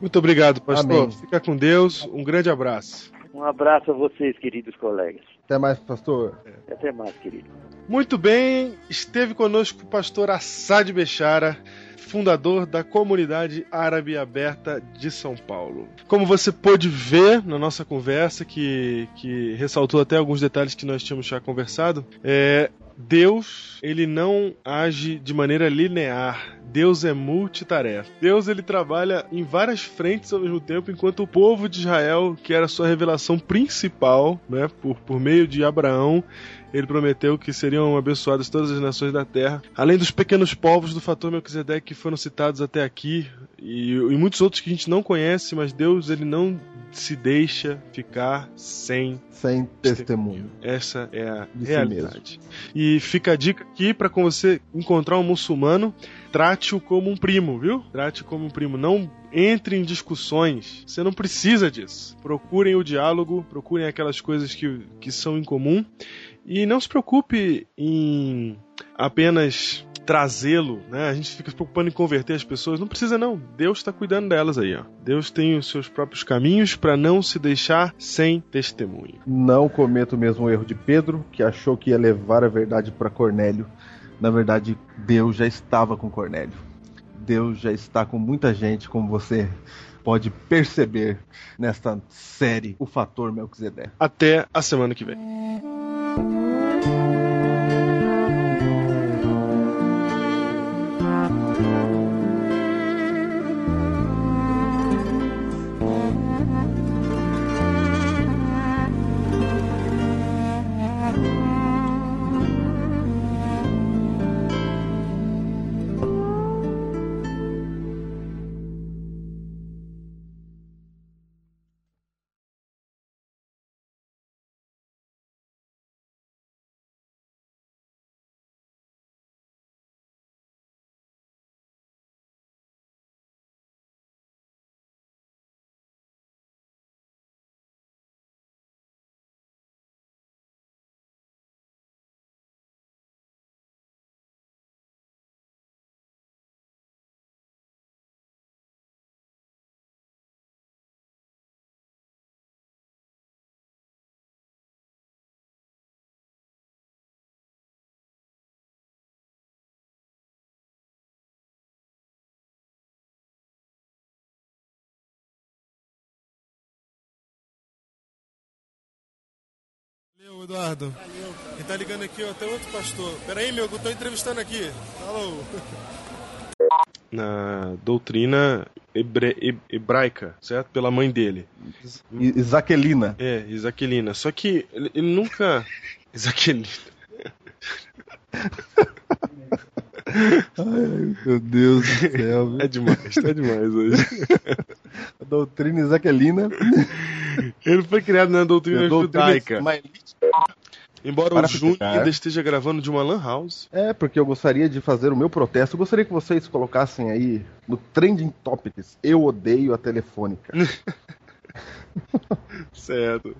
Muito obrigado, pastor. Amém. Fica com Deus. Um grande abraço. Um abraço a vocês, queridos colegas. Até mais, pastor. Até mais, querido. Muito bem, esteve conosco o pastor Assad Bechara, fundador da comunidade árabe aberta de São Paulo. Como você pôde ver na nossa conversa, que, que ressaltou até alguns detalhes que nós tínhamos já conversado, é, Deus, ele não age de maneira linear. Deus é multitarefa. Deus ele trabalha em várias frentes ao mesmo tempo, enquanto o povo de Israel, que era sua revelação principal, né, por, por meio de Abraão, ele prometeu que seriam abençoadas todas as nações da terra, além dos pequenos povos do fator Melquisedeque que foram citados até aqui e, e muitos outros que a gente não conhece, mas Deus ele não se deixa ficar sem Sem testemunho. essa é a De si realidade. E fica a dica aqui para quando você encontrar um muçulmano, trate-o como um primo, viu? Trate-o como um primo. Não entre em discussões. Você não precisa disso. Procurem o diálogo, procurem aquelas coisas que, que são em comum. E não se preocupe em apenas trazê-lo, né? A gente fica se preocupando em converter as pessoas. Não precisa não. Deus está cuidando delas aí, ó. Deus tem os seus próprios caminhos para não se deixar sem testemunho. Não cometa o mesmo erro de Pedro, que achou que ia levar a verdade para Cornélio. Na verdade, Deus já estava com Cornélio. Deus já está com muita gente, como você pode perceber nesta série O Fator Melquisedeque. Até a semana que vem. Valeu, Eduardo. Quem tá ligando aqui, ó, tem outro pastor. Peraí, meu, que eu tô entrevistando aqui. Alô. Na doutrina hebre- he- hebraica, certo? Pela mãe dele. Isaquelina. É, Isaquelina. Só que ele, ele nunca. Isaquelina. Meu Deus do céu. É demais, tá demais hoje. A doutrina Isaquelina. Ele foi criado na doutrina A doutrina judaica. Embora Para o Júnior ainda esteja gravando de uma lan house. É, porque eu gostaria de fazer o meu protesto. Eu gostaria que vocês colocassem aí no Trending Topics. Eu odeio a telefônica. Certo.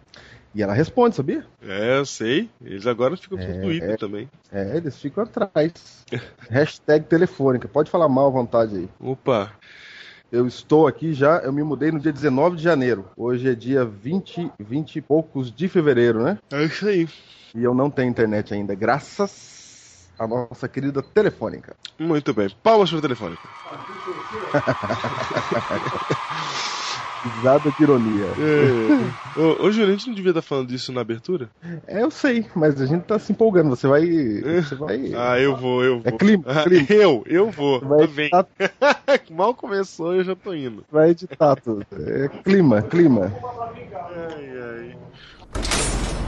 E ela responde, sabia? É, eu sei. Eles agora ficam com É, o Twitter é. também. É, eles ficam atrás. Hashtag telefônica. Pode falar mal à vontade aí. Opa. Eu estou aqui já, eu me mudei no dia 19 de janeiro. Hoje é dia 20, 20 e poucos de fevereiro, né? É isso aí. E eu não tenho internet ainda, graças à nossa querida telefônica. Muito bem. Palmas para o telefone. Risada de ironia. É. Ô, ô, Júnior, a gente não devia estar falando disso na abertura? É, eu sei, mas a gente tá se empolgando. Você vai. Você vai. Ah, eu vou, eu vou. É clima, Ah, clima. Eu, eu vou. Vai Tá editar, Mal começou, eu já tô indo. vai editar tudo. É clima, clima. Ai, ai.